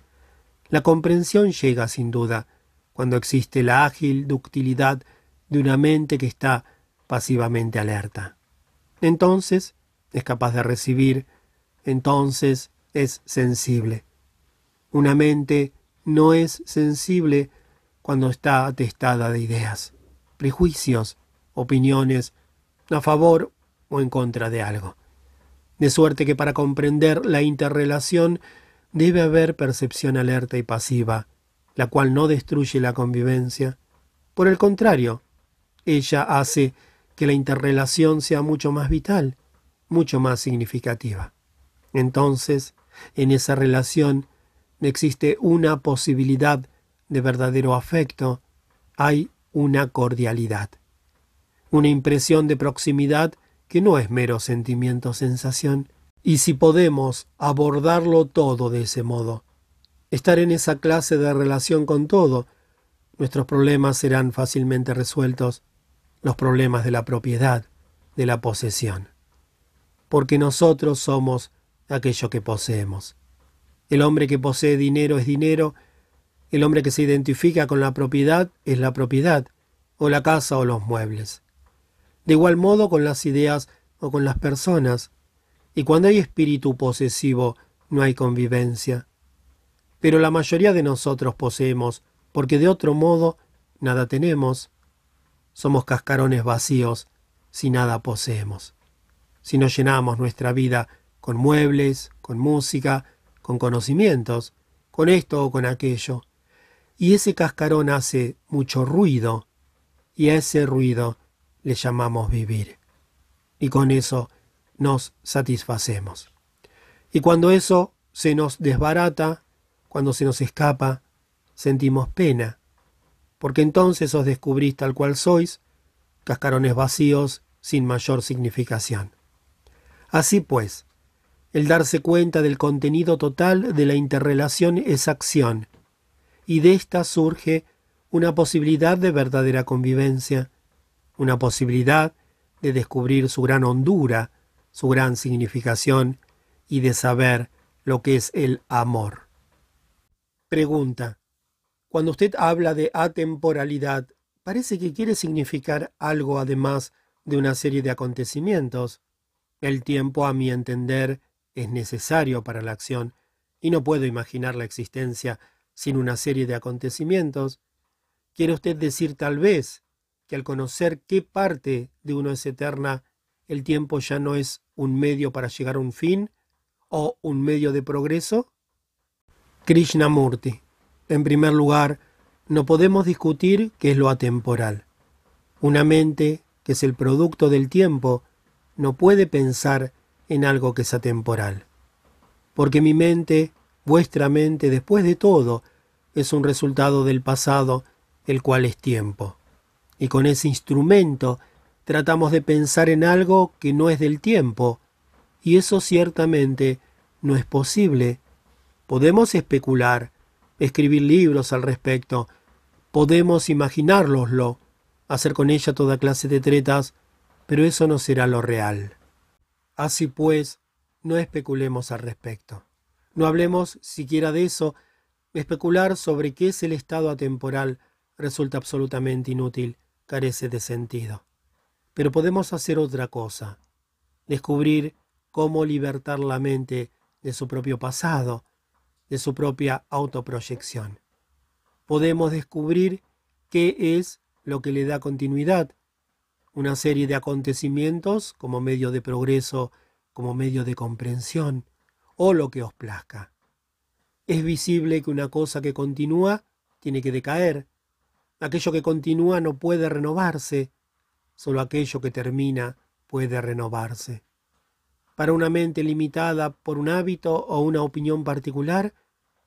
La comprensión llega, sin duda, cuando existe la ágil ductilidad de una mente que está pasivamente alerta. Entonces es capaz de recibir, entonces es sensible. Una mente no es sensible cuando está atestada de ideas, prejuicios, opiniones, a favor o en contra de algo. De suerte que para comprender la interrelación debe haber percepción alerta y pasiva, la cual no destruye la convivencia. Por el contrario, ella hace que la interrelación sea mucho más vital, mucho más significativa. Entonces, en esa relación existe una posibilidad de verdadero afecto, hay una cordialidad, una impresión de proximidad que no es mero sentimiento sensación, y si podemos abordarlo todo de ese modo, estar en esa clase de relación con todo, nuestros problemas serán fácilmente resueltos, los problemas de la propiedad, de la posesión, porque nosotros somos aquello que poseemos. El hombre que posee dinero es dinero, el hombre que se identifica con la propiedad es la propiedad, o la casa o los muebles. De igual modo con las ideas o con las personas, y cuando hay espíritu posesivo no hay convivencia. Pero la mayoría de nosotros poseemos, porque de otro modo nada tenemos. Somos cascarones vacíos si nada poseemos. Si no llenamos nuestra vida con muebles, con música, con conocimientos, con esto o con aquello. Y ese cascarón hace mucho ruido, y a ese ruido le llamamos vivir. Y con eso nos satisfacemos. Y cuando eso se nos desbarata, cuando se nos escapa, sentimos pena, porque entonces os descubrís tal cual sois, cascarones vacíos sin mayor significación. Así pues, el darse cuenta del contenido total de la interrelación es acción, y de ésta surge una posibilidad de verdadera convivencia, una posibilidad de descubrir su gran hondura, su gran significación y de saber lo que es el amor. Pregunta. Cuando usted habla de atemporalidad, parece que quiere significar algo además de una serie de acontecimientos. El tiempo, a mi entender, es necesario para la acción, y no puedo imaginar la existencia sin una serie de acontecimientos. ¿Quiere usted decir tal vez que al conocer qué parte de uno es eterna, el tiempo ya no es un medio para llegar a un fin o un medio de progreso? Krishnamurti. En primer lugar, no podemos discutir qué es lo atemporal. Una mente, que es el producto del tiempo, no puede pensar en algo que es atemporal. Porque mi mente, vuestra mente, después de todo, es un resultado del pasado, el cual es tiempo. Y con ese instrumento tratamos de pensar en algo que no es del tiempo, y eso ciertamente no es posible. Podemos especular, escribir libros al respecto, podemos imaginárnoslo, hacer con ella toda clase de tretas, pero eso no será lo real. Así pues, no especulemos al respecto. No hablemos siquiera de eso. Especular sobre qué es el estado atemporal resulta absolutamente inútil, carece de sentido. Pero podemos hacer otra cosa, descubrir cómo libertar la mente de su propio pasado, de su propia autoproyección. Podemos descubrir qué es lo que le da continuidad una serie de acontecimientos como medio de progreso, como medio de comprensión, o lo que os plazca. Es visible que una cosa que continúa tiene que decaer. Aquello que continúa no puede renovarse, solo aquello que termina puede renovarse. Para una mente limitada por un hábito o una opinión particular,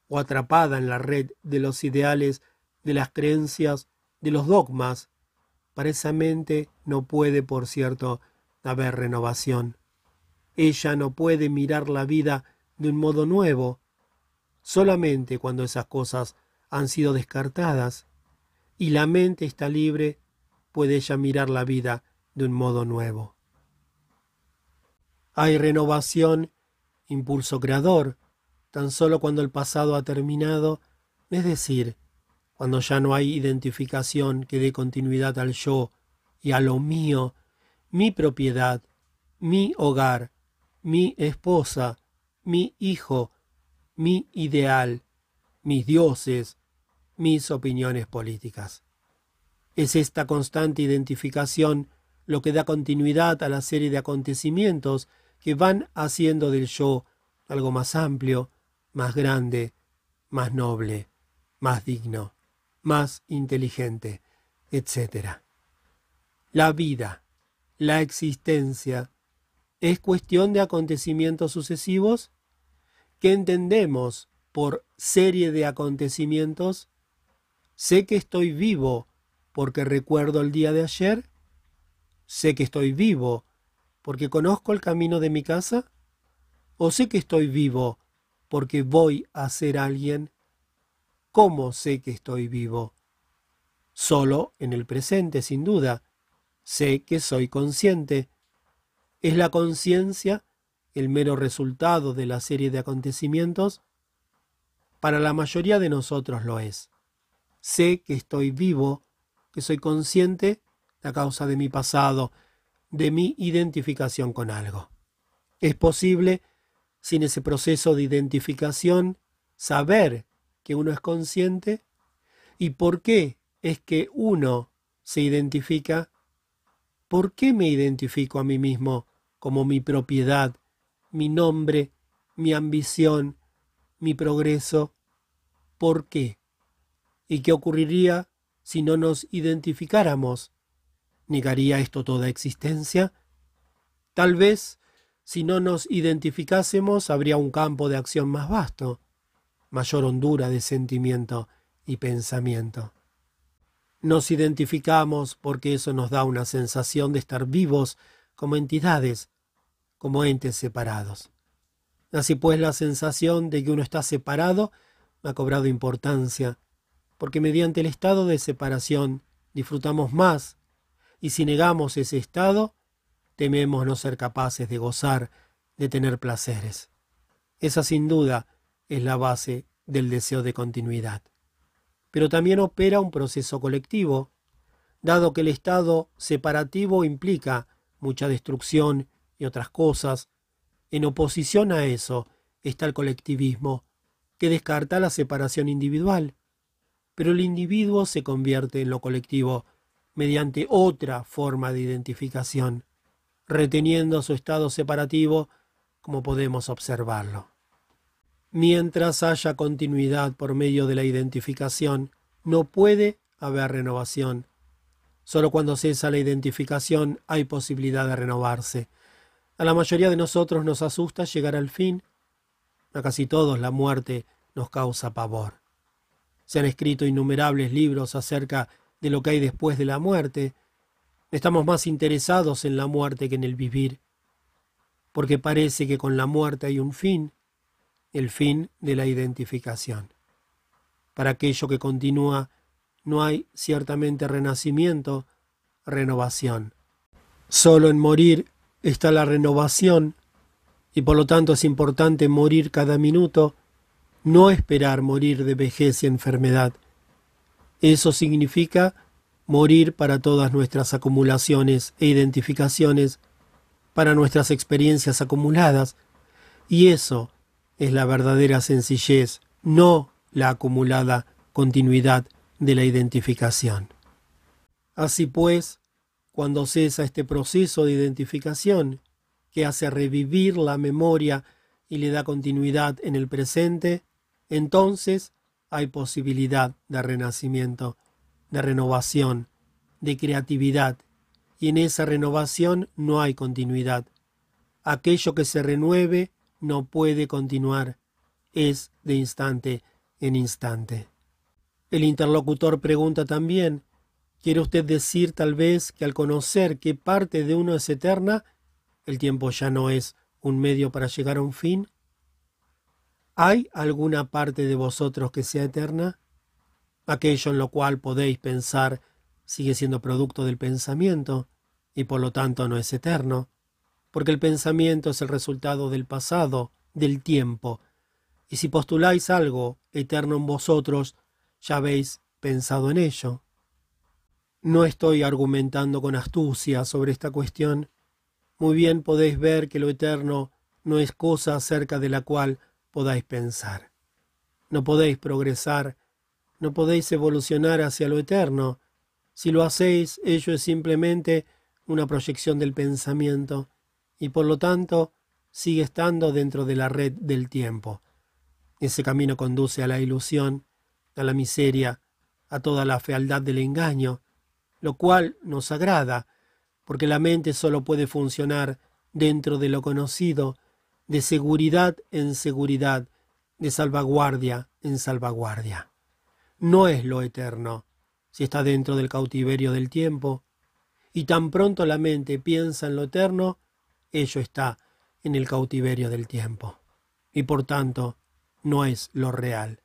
o atrapada en la red de los ideales de las creencias, de los dogmas. Para esa mente no puede, por cierto, haber renovación. Ella no puede mirar la vida de un modo nuevo, solamente cuando esas cosas han sido descartadas y la mente está libre, puede ella mirar la vida de un modo nuevo. Hay renovación, impulso creador, tan solo cuando el pasado ha terminado, es decir, cuando ya no hay identificación que dé continuidad al yo y a lo mío, mi propiedad, mi hogar, mi esposa, mi hijo, mi ideal, mis dioses, mis opiniones políticas. Es esta constante identificación lo que da continuidad a la serie de acontecimientos que van haciendo del yo algo más amplio, más grande, más noble, más digno, más inteligente, etc. La vida, la existencia, es cuestión de acontecimientos sucesivos ¿Qué entendemos por serie de acontecimientos? Sé que estoy vivo porque recuerdo el día de ayer. Sé que estoy vivo porque conozco el camino de mi casa. O sé que estoy vivo porque voy a ser alguien. ¿Cómo sé que estoy vivo? Solo en el presente, sin duda. Sé que soy consciente. Es la conciencia el mero resultado de la serie de acontecimientos? Para la mayoría de nosotros lo es. Sé que estoy vivo, que soy consciente a causa de mi pasado, de mi identificación con algo. Es posible, sin ese proceso de identificación, saber que uno es consciente y por qué es que uno se identifica. ¿Por qué me identifico a mí mismo como mi propiedad mi nombre, mi ambición, mi progreso. ¿Por qué? ¿Y qué ocurriría si no nos identificáramos? ¿Negaría esto toda existencia? Tal vez, si no nos identificásemos, habría un campo de acción más vasto, mayor hondura de sentimiento y pensamiento. Nos identificamos porque eso nos da una sensación de estar vivos como entidades, como entes separados. Así pues la sensación de que uno está separado ha cobrado importancia, porque mediante el estado de separación disfrutamos más, y si negamos ese estado, tememos no ser capaces de gozar, de tener placeres. Esa sin duda es la base del deseo de continuidad. Pero también opera un proceso colectivo, dado que el estado separativo implica mucha destrucción y otras cosas. En oposición a eso está el colectivismo, que descarta la separación individual. Pero el individuo se convierte en lo colectivo mediante otra forma de identificación, reteniendo su estado separativo como podemos observarlo. Mientras haya continuidad por medio de la identificación, no puede haber renovación. Solo cuando cesa la identificación hay posibilidad de renovarse. A la mayoría de nosotros nos asusta llegar al fin. A casi todos la muerte nos causa pavor. Se han escrito innumerables libros acerca de lo que hay después de la muerte. Estamos más interesados en la muerte que en el vivir, porque parece que con la muerte hay un fin, el fin de la identificación. Para aquello que continúa no hay ciertamente renacimiento, renovación. Solo en morir está la renovación y por lo tanto es importante morir cada minuto, no esperar morir de vejez y enfermedad. Eso significa morir para todas nuestras acumulaciones e identificaciones, para nuestras experiencias acumuladas, y eso es la verdadera sencillez, no la acumulada continuidad de la identificación. Así pues, cuando cesa este proceso de identificación que hace revivir la memoria y le da continuidad en el presente, entonces hay posibilidad de renacimiento, de renovación, de creatividad, y en esa renovación no hay continuidad. Aquello que se renueve no puede continuar, es de instante en instante. El interlocutor pregunta también, ¿quiere usted decir tal vez que al conocer qué parte de uno es eterna, el tiempo ya no es un medio para llegar a un fin? ¿Hay alguna parte de vosotros que sea eterna? Aquello en lo cual podéis pensar sigue siendo producto del pensamiento y por lo tanto no es eterno, porque el pensamiento es el resultado del pasado, del tiempo, y si postuláis algo eterno en vosotros, ya habéis pensado en ello. No estoy argumentando con astucia sobre esta cuestión. Muy bien podéis ver que lo eterno no es cosa acerca de la cual podáis pensar. No podéis progresar, no podéis evolucionar hacia lo eterno. Si lo hacéis, ello es simplemente una proyección del pensamiento y por lo tanto sigue estando dentro de la red del tiempo. Ese camino conduce a la ilusión, a la miseria, a toda la fealdad del engaño, lo cual nos agrada, porque la mente solo puede funcionar dentro de lo conocido, de seguridad en seguridad, de salvaguardia en salvaguardia. No es lo eterno, si está dentro del cautiverio del tiempo, y tan pronto la mente piensa en lo eterno, ello está en el cautiverio del tiempo, y por tanto no es lo real.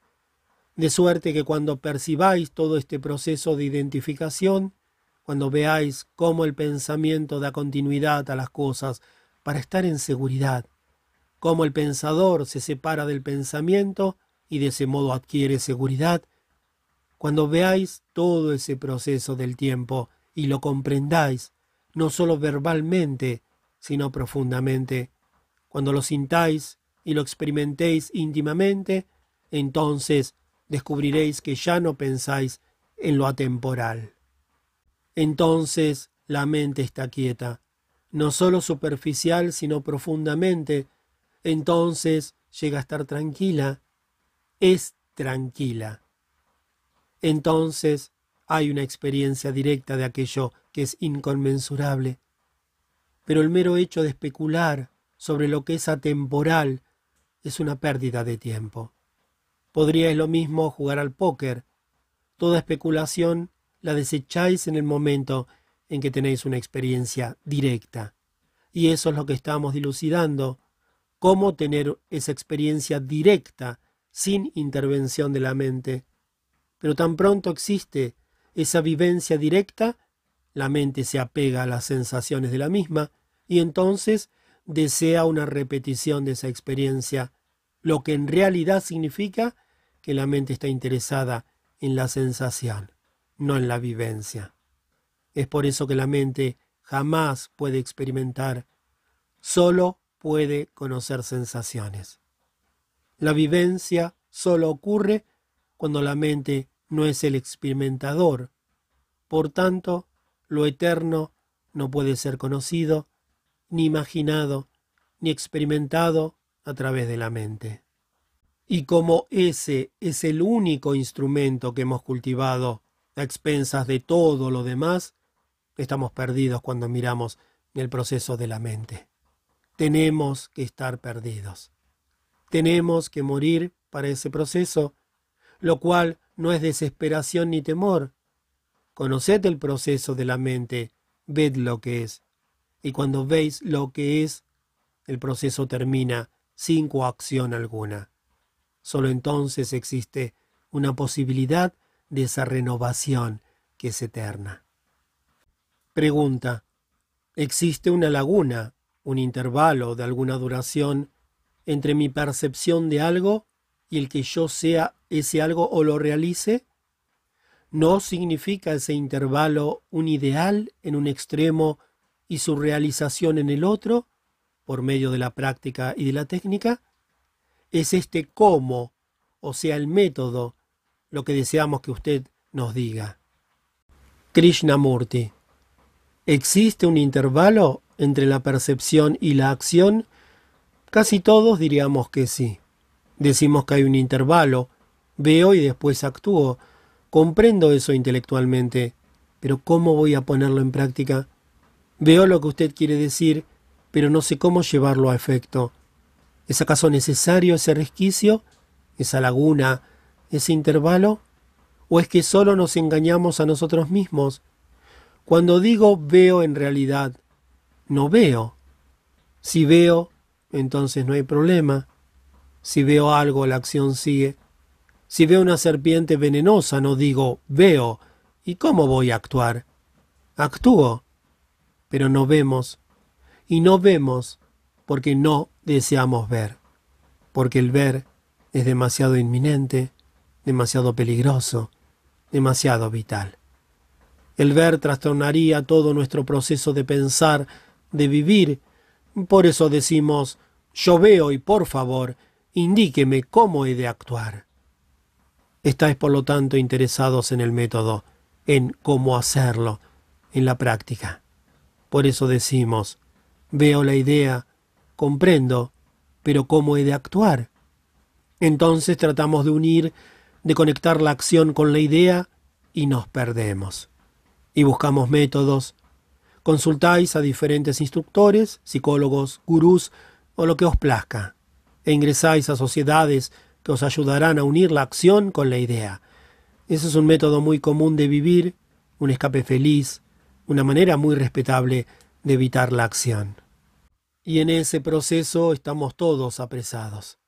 De suerte que cuando percibáis todo este proceso de identificación, cuando veáis cómo el pensamiento da continuidad a las cosas para estar en seguridad, cómo el pensador se separa del pensamiento y de ese modo adquiere seguridad, cuando veáis todo ese proceso del tiempo y lo comprendáis, no solo verbalmente, sino profundamente, cuando lo sintáis y lo experimentéis íntimamente, entonces descubriréis que ya no pensáis en lo atemporal. Entonces la mente está quieta, no solo superficial, sino profundamente. Entonces llega a estar tranquila, es tranquila. Entonces hay una experiencia directa de aquello que es inconmensurable. Pero el mero hecho de especular sobre lo que es atemporal es una pérdida de tiempo. Podríais lo mismo jugar al póker. Toda especulación la desecháis en el momento en que tenéis una experiencia directa. Y eso es lo que estamos dilucidando. Cómo tener esa experiencia directa sin intervención de la mente. Pero tan pronto existe esa vivencia directa, la mente se apega a las sensaciones de la misma y entonces desea una repetición de esa experiencia lo que en realidad significa que la mente está interesada en la sensación, no en la vivencia. Es por eso que la mente jamás puede experimentar, solo puede conocer sensaciones. La vivencia solo ocurre cuando la mente no es el experimentador. Por tanto, lo eterno no puede ser conocido, ni imaginado, ni experimentado a través de la mente. Y como ese es el único instrumento que hemos cultivado a expensas de todo lo demás, estamos perdidos cuando miramos el proceso de la mente. Tenemos que estar perdidos. Tenemos que morir para ese proceso, lo cual no es desesperación ni temor. Conoced el proceso de la mente, ved lo que es, y cuando veis lo que es, el proceso termina sin coacción alguna. Solo entonces existe una posibilidad de esa renovación que es eterna. Pregunta. ¿Existe una laguna, un intervalo de alguna duración entre mi percepción de algo y el que yo sea ese algo o lo realice? ¿No significa ese intervalo un ideal en un extremo y su realización en el otro? por medio de la práctica y de la técnica, es este cómo, o sea, el método, lo que deseamos que usted nos diga. Krishnamurti. ¿Existe un intervalo entre la percepción y la acción? Casi todos diríamos que sí. Decimos que hay un intervalo, veo y después actúo. Comprendo eso intelectualmente, pero ¿cómo voy a ponerlo en práctica? Veo lo que usted quiere decir pero no sé cómo llevarlo a efecto. ¿Es acaso necesario ese resquicio, esa laguna, ese intervalo? ¿O es que solo nos engañamos a nosotros mismos? Cuando digo veo en realidad, no veo. Si veo, entonces no hay problema. Si veo algo, la acción sigue. Si veo una serpiente venenosa, no digo veo. ¿Y cómo voy a actuar? Actúo. Pero no vemos. Y no vemos porque no deseamos ver. Porque el ver es demasiado inminente, demasiado peligroso, demasiado vital. El ver trastornaría todo nuestro proceso de pensar, de vivir. Por eso decimos, yo veo y por favor, indíqueme cómo he de actuar. Estáis por lo tanto interesados en el método, en cómo hacerlo, en la práctica. Por eso decimos, veo la idea, comprendo, pero ¿cómo he de actuar? Entonces tratamos de unir, de conectar la acción con la idea y nos perdemos. Y buscamos métodos. Consultáis a diferentes instructores, psicólogos, gurús o lo que os plazca, e ingresáis a sociedades que os ayudarán a unir la acción con la idea. Ese es un método muy común de vivir, un escape feliz, una manera muy respetable de evitar la acción. Y en ese proceso estamos todos apresados.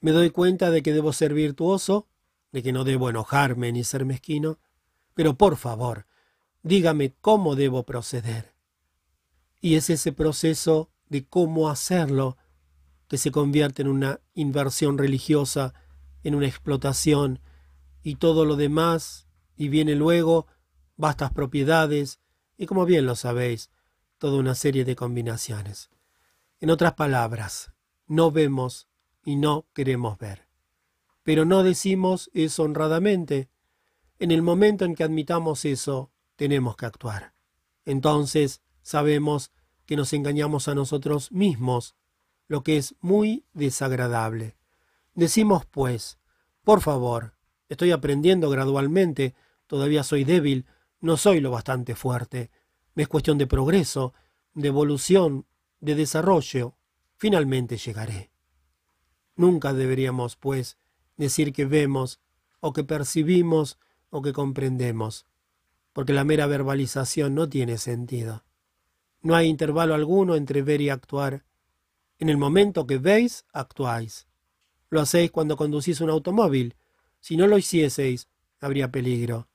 Me doy cuenta de que debo ser virtuoso, de que no debo enojarme ni ser mezquino, pero por favor, dígame cómo debo proceder. Y es ese proceso de cómo hacerlo que se convierte en una inversión religiosa, en una explotación, y todo lo demás, y viene luego vastas propiedades, y como bien lo sabéis, toda una serie de combinaciones. En otras palabras, no vemos y no queremos ver. Pero no decimos eso honradamente. En el momento en que admitamos eso, tenemos que actuar. Entonces sabemos que nos engañamos a nosotros mismos, lo que es muy desagradable. Decimos, pues, por favor, estoy aprendiendo gradualmente, todavía soy débil, no soy lo bastante fuerte. Es cuestión de progreso, de evolución, de desarrollo. Finalmente llegaré. Nunca deberíamos, pues, decir que vemos, o que percibimos, o que comprendemos, porque la mera verbalización no tiene sentido. No hay intervalo alguno entre ver y actuar. En el momento que veis, actuáis. Lo hacéis cuando conducís un automóvil. Si no lo hicieseis, habría peligro.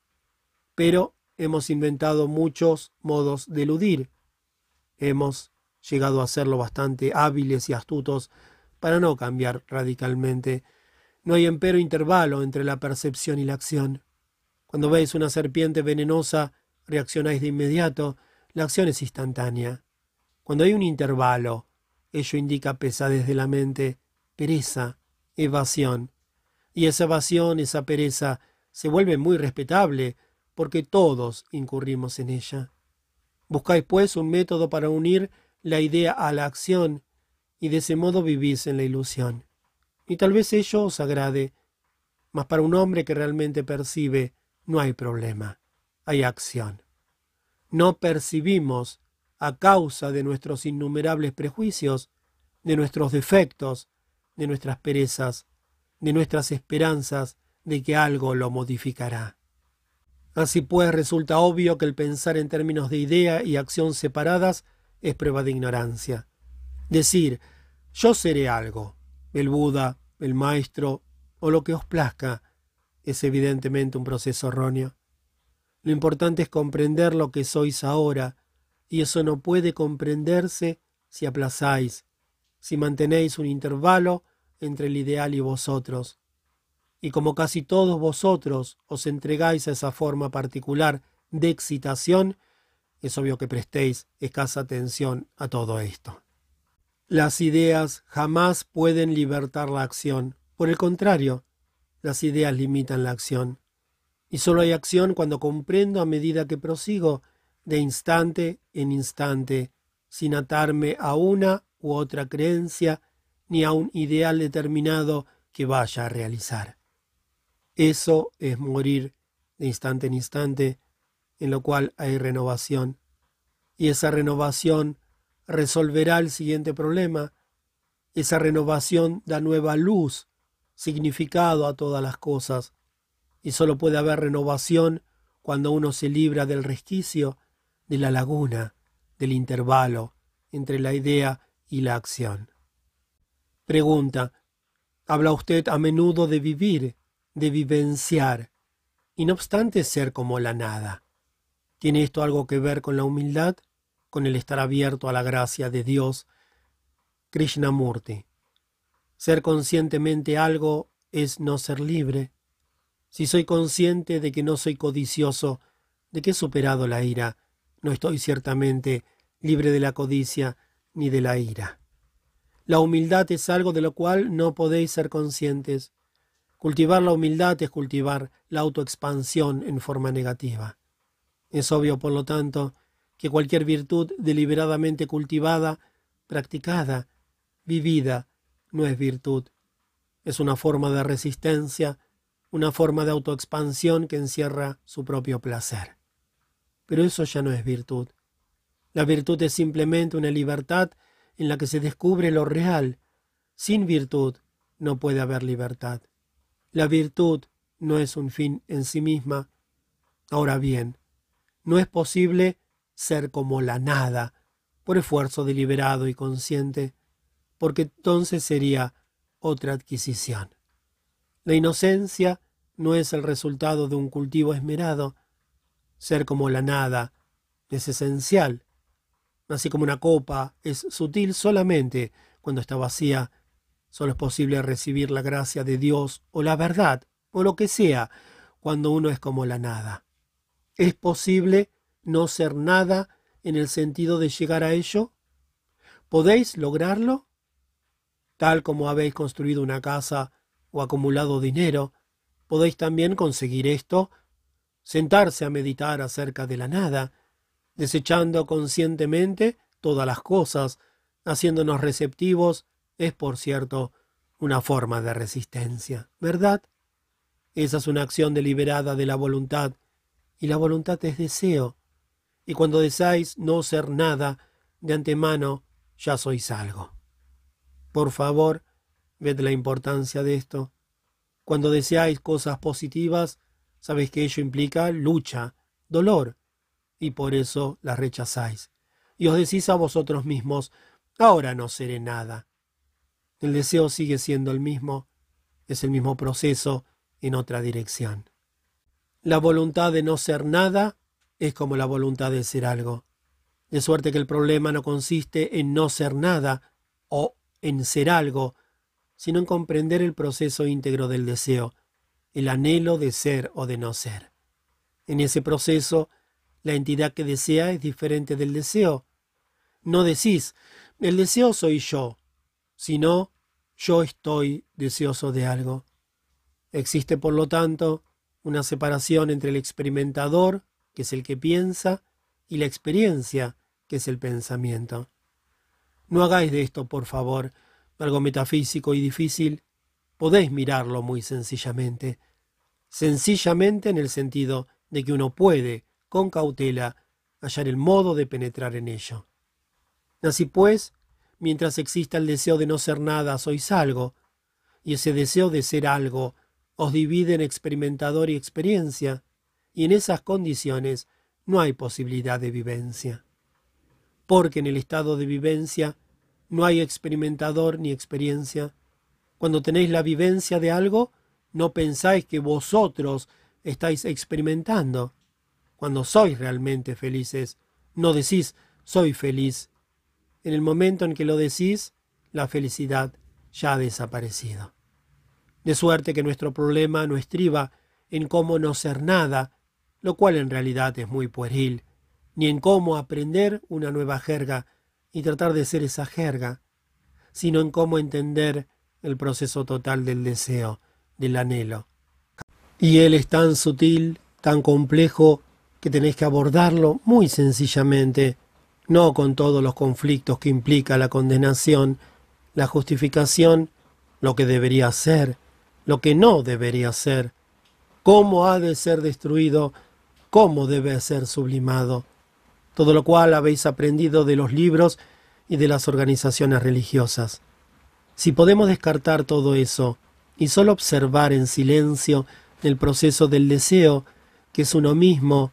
Pero hemos inventado muchos modos de eludir. Hemos llegado a serlo bastante hábiles y astutos para no cambiar radicalmente. No hay empero intervalo entre la percepción y la acción. Cuando veis una serpiente venenosa, reaccionáis de inmediato, la acción es instantánea. Cuando hay un intervalo, ello indica pesadez de la mente, pereza, evasión. Y esa evasión, esa pereza, se vuelve muy respetable, porque todos incurrimos en ella. Buscáis, pues, un método para unir la idea a la acción y de ese modo vivís en la ilusión. Y tal vez ello os agrade, mas para un hombre que realmente percibe no hay problema, hay acción. No percibimos a causa de nuestros innumerables prejuicios, de nuestros defectos, de nuestras perezas, de nuestras esperanzas de que algo lo modificará. Así pues, resulta obvio que el pensar en términos de idea y acción separadas es prueba de ignorancia. Decir, yo seré algo, el Buda, el Maestro o lo que os plazca, es evidentemente un proceso erróneo. Lo importante es comprender lo que sois ahora, y eso no puede comprenderse si aplazáis, si mantenéis un intervalo entre el ideal y vosotros. Y como casi todos vosotros os entregáis a esa forma particular de excitación, es obvio que prestéis escasa atención a todo esto. Las ideas jamás pueden libertar la acción. Por el contrario, las ideas limitan la acción. Y solo hay acción cuando comprendo a medida que prosigo, de instante en instante, sin atarme a una u otra creencia ni a un ideal determinado que vaya a realizar. Eso es morir de instante en instante, en lo cual hay renovación. Y esa renovación resolverá el siguiente problema. Esa renovación da nueva luz, significado a todas las cosas. y solo puede haber renovación cuando uno se libra del resquicio, de la laguna, del intervalo entre la idea y la acción. Pregunta. Habla usted a menudo de vivir, de vivenciar, y no obstante ser como la nada. ¿Tiene esto algo que ver con la humildad, con el estar abierto a la gracia de Dios? Krishnamurti. Ser conscientemente algo es no ser libre. Si soy consciente de que no soy codicioso, de que he superado la ira, no estoy ciertamente libre de la codicia ni de la ira. La humildad es algo de lo cual no podéis ser conscientes. Cultivar la humildad es cultivar la autoexpansión en forma negativa. Es obvio, por lo tanto, que cualquier virtud deliberadamente cultivada, practicada, vivida, no es virtud. Es una forma de resistencia, una forma de autoexpansión que encierra su propio placer. Pero eso ya no es virtud. La virtud es simplemente una libertad en la que se descubre lo real. Sin virtud no puede haber libertad. La virtud no es un fin en sí misma. Ahora bien, no es posible ser como la nada, por esfuerzo deliberado y consciente, porque entonces sería otra adquisición. La inocencia no es el resultado de un cultivo esmerado. Ser como la nada es esencial. Así como una copa es sutil solamente cuando está vacía, solo es posible recibir la gracia de Dios o la verdad o lo que sea cuando uno es como la nada. ¿Es posible no ser nada en el sentido de llegar a ello? ¿Podéis lograrlo? Tal como habéis construido una casa o acumulado dinero, podéis también conseguir esto, sentarse a meditar acerca de la nada, desechando conscientemente todas las cosas, haciéndonos receptivos, es, por cierto, una forma de resistencia, ¿verdad? Esa es una acción deliberada de la voluntad, y la voluntad es deseo, y cuando deseáis no ser nada, de antemano ya sois algo. Por favor, ved la importancia de esto. Cuando deseáis cosas positivas, sabéis que ello implica lucha, dolor, y por eso las rechazáis. Y os decís a vosotros mismos, ahora no seré nada. El deseo sigue siendo el mismo, es el mismo proceso en otra dirección. La voluntad de no ser nada es como la voluntad de ser algo. De suerte que el problema no consiste en no ser nada o en ser algo, sino en comprender el proceso íntegro del deseo, el anhelo de ser o de no ser. En ese proceso, la entidad que desea es diferente del deseo. No decís, el deseo soy yo, sino yo estoy deseoso de algo. Existe, por lo tanto, una separación entre el experimentador, que es el que piensa, y la experiencia, que es el pensamiento. No hagáis de esto, por favor, algo metafísico y difícil. Podéis mirarlo muy sencillamente. Sencillamente en el sentido de que uno puede, con cautela, hallar el modo de penetrar en ello. Así pues, mientras exista el deseo de no ser nada, sois algo, y ese deseo de ser algo os divide en experimentador y experiencia, y en esas condiciones no hay posibilidad de vivencia. Porque en el estado de vivencia no hay experimentador ni experiencia. Cuando tenéis la vivencia de algo, no pensáis que vosotros estáis experimentando. Cuando sois realmente felices, no decís soy feliz. En el momento en que lo decís, la felicidad ya ha desaparecido. De suerte que nuestro problema no estriba en cómo no ser nada, lo cual en realidad es muy pueril, ni en cómo aprender una nueva jerga y tratar de ser esa jerga, sino en cómo entender el proceso total del deseo, del anhelo. Y él es tan sutil, tan complejo, que tenéis que abordarlo muy sencillamente, no con todos los conflictos que implica la condenación, la justificación, lo que debería ser, lo que no debería ser, cómo ha de ser destruido, cómo debe ser sublimado, todo lo cual habéis aprendido de los libros y de las organizaciones religiosas. Si podemos descartar todo eso y solo observar en silencio el proceso del deseo, que es uno mismo,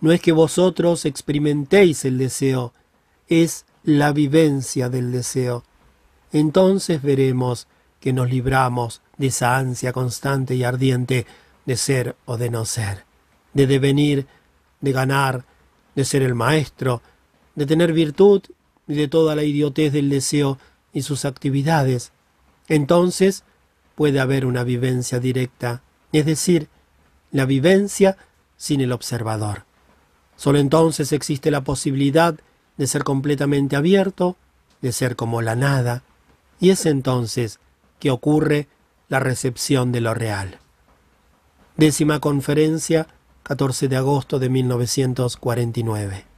no es que vosotros experimentéis el deseo, es la vivencia del deseo. Entonces veremos que nos libramos de esa ansia constante y ardiente de ser o de no ser, de devenir, de ganar, de ser el maestro, de tener virtud y de toda la idiotez del deseo y sus actividades. Entonces puede haber una vivencia directa, es decir, la vivencia sin el observador. Solo entonces existe la posibilidad de ser completamente abierto, de ser como la nada, y es entonces que ocurre la recepción de lo real. Décima conferencia, 14 de agosto de 1949.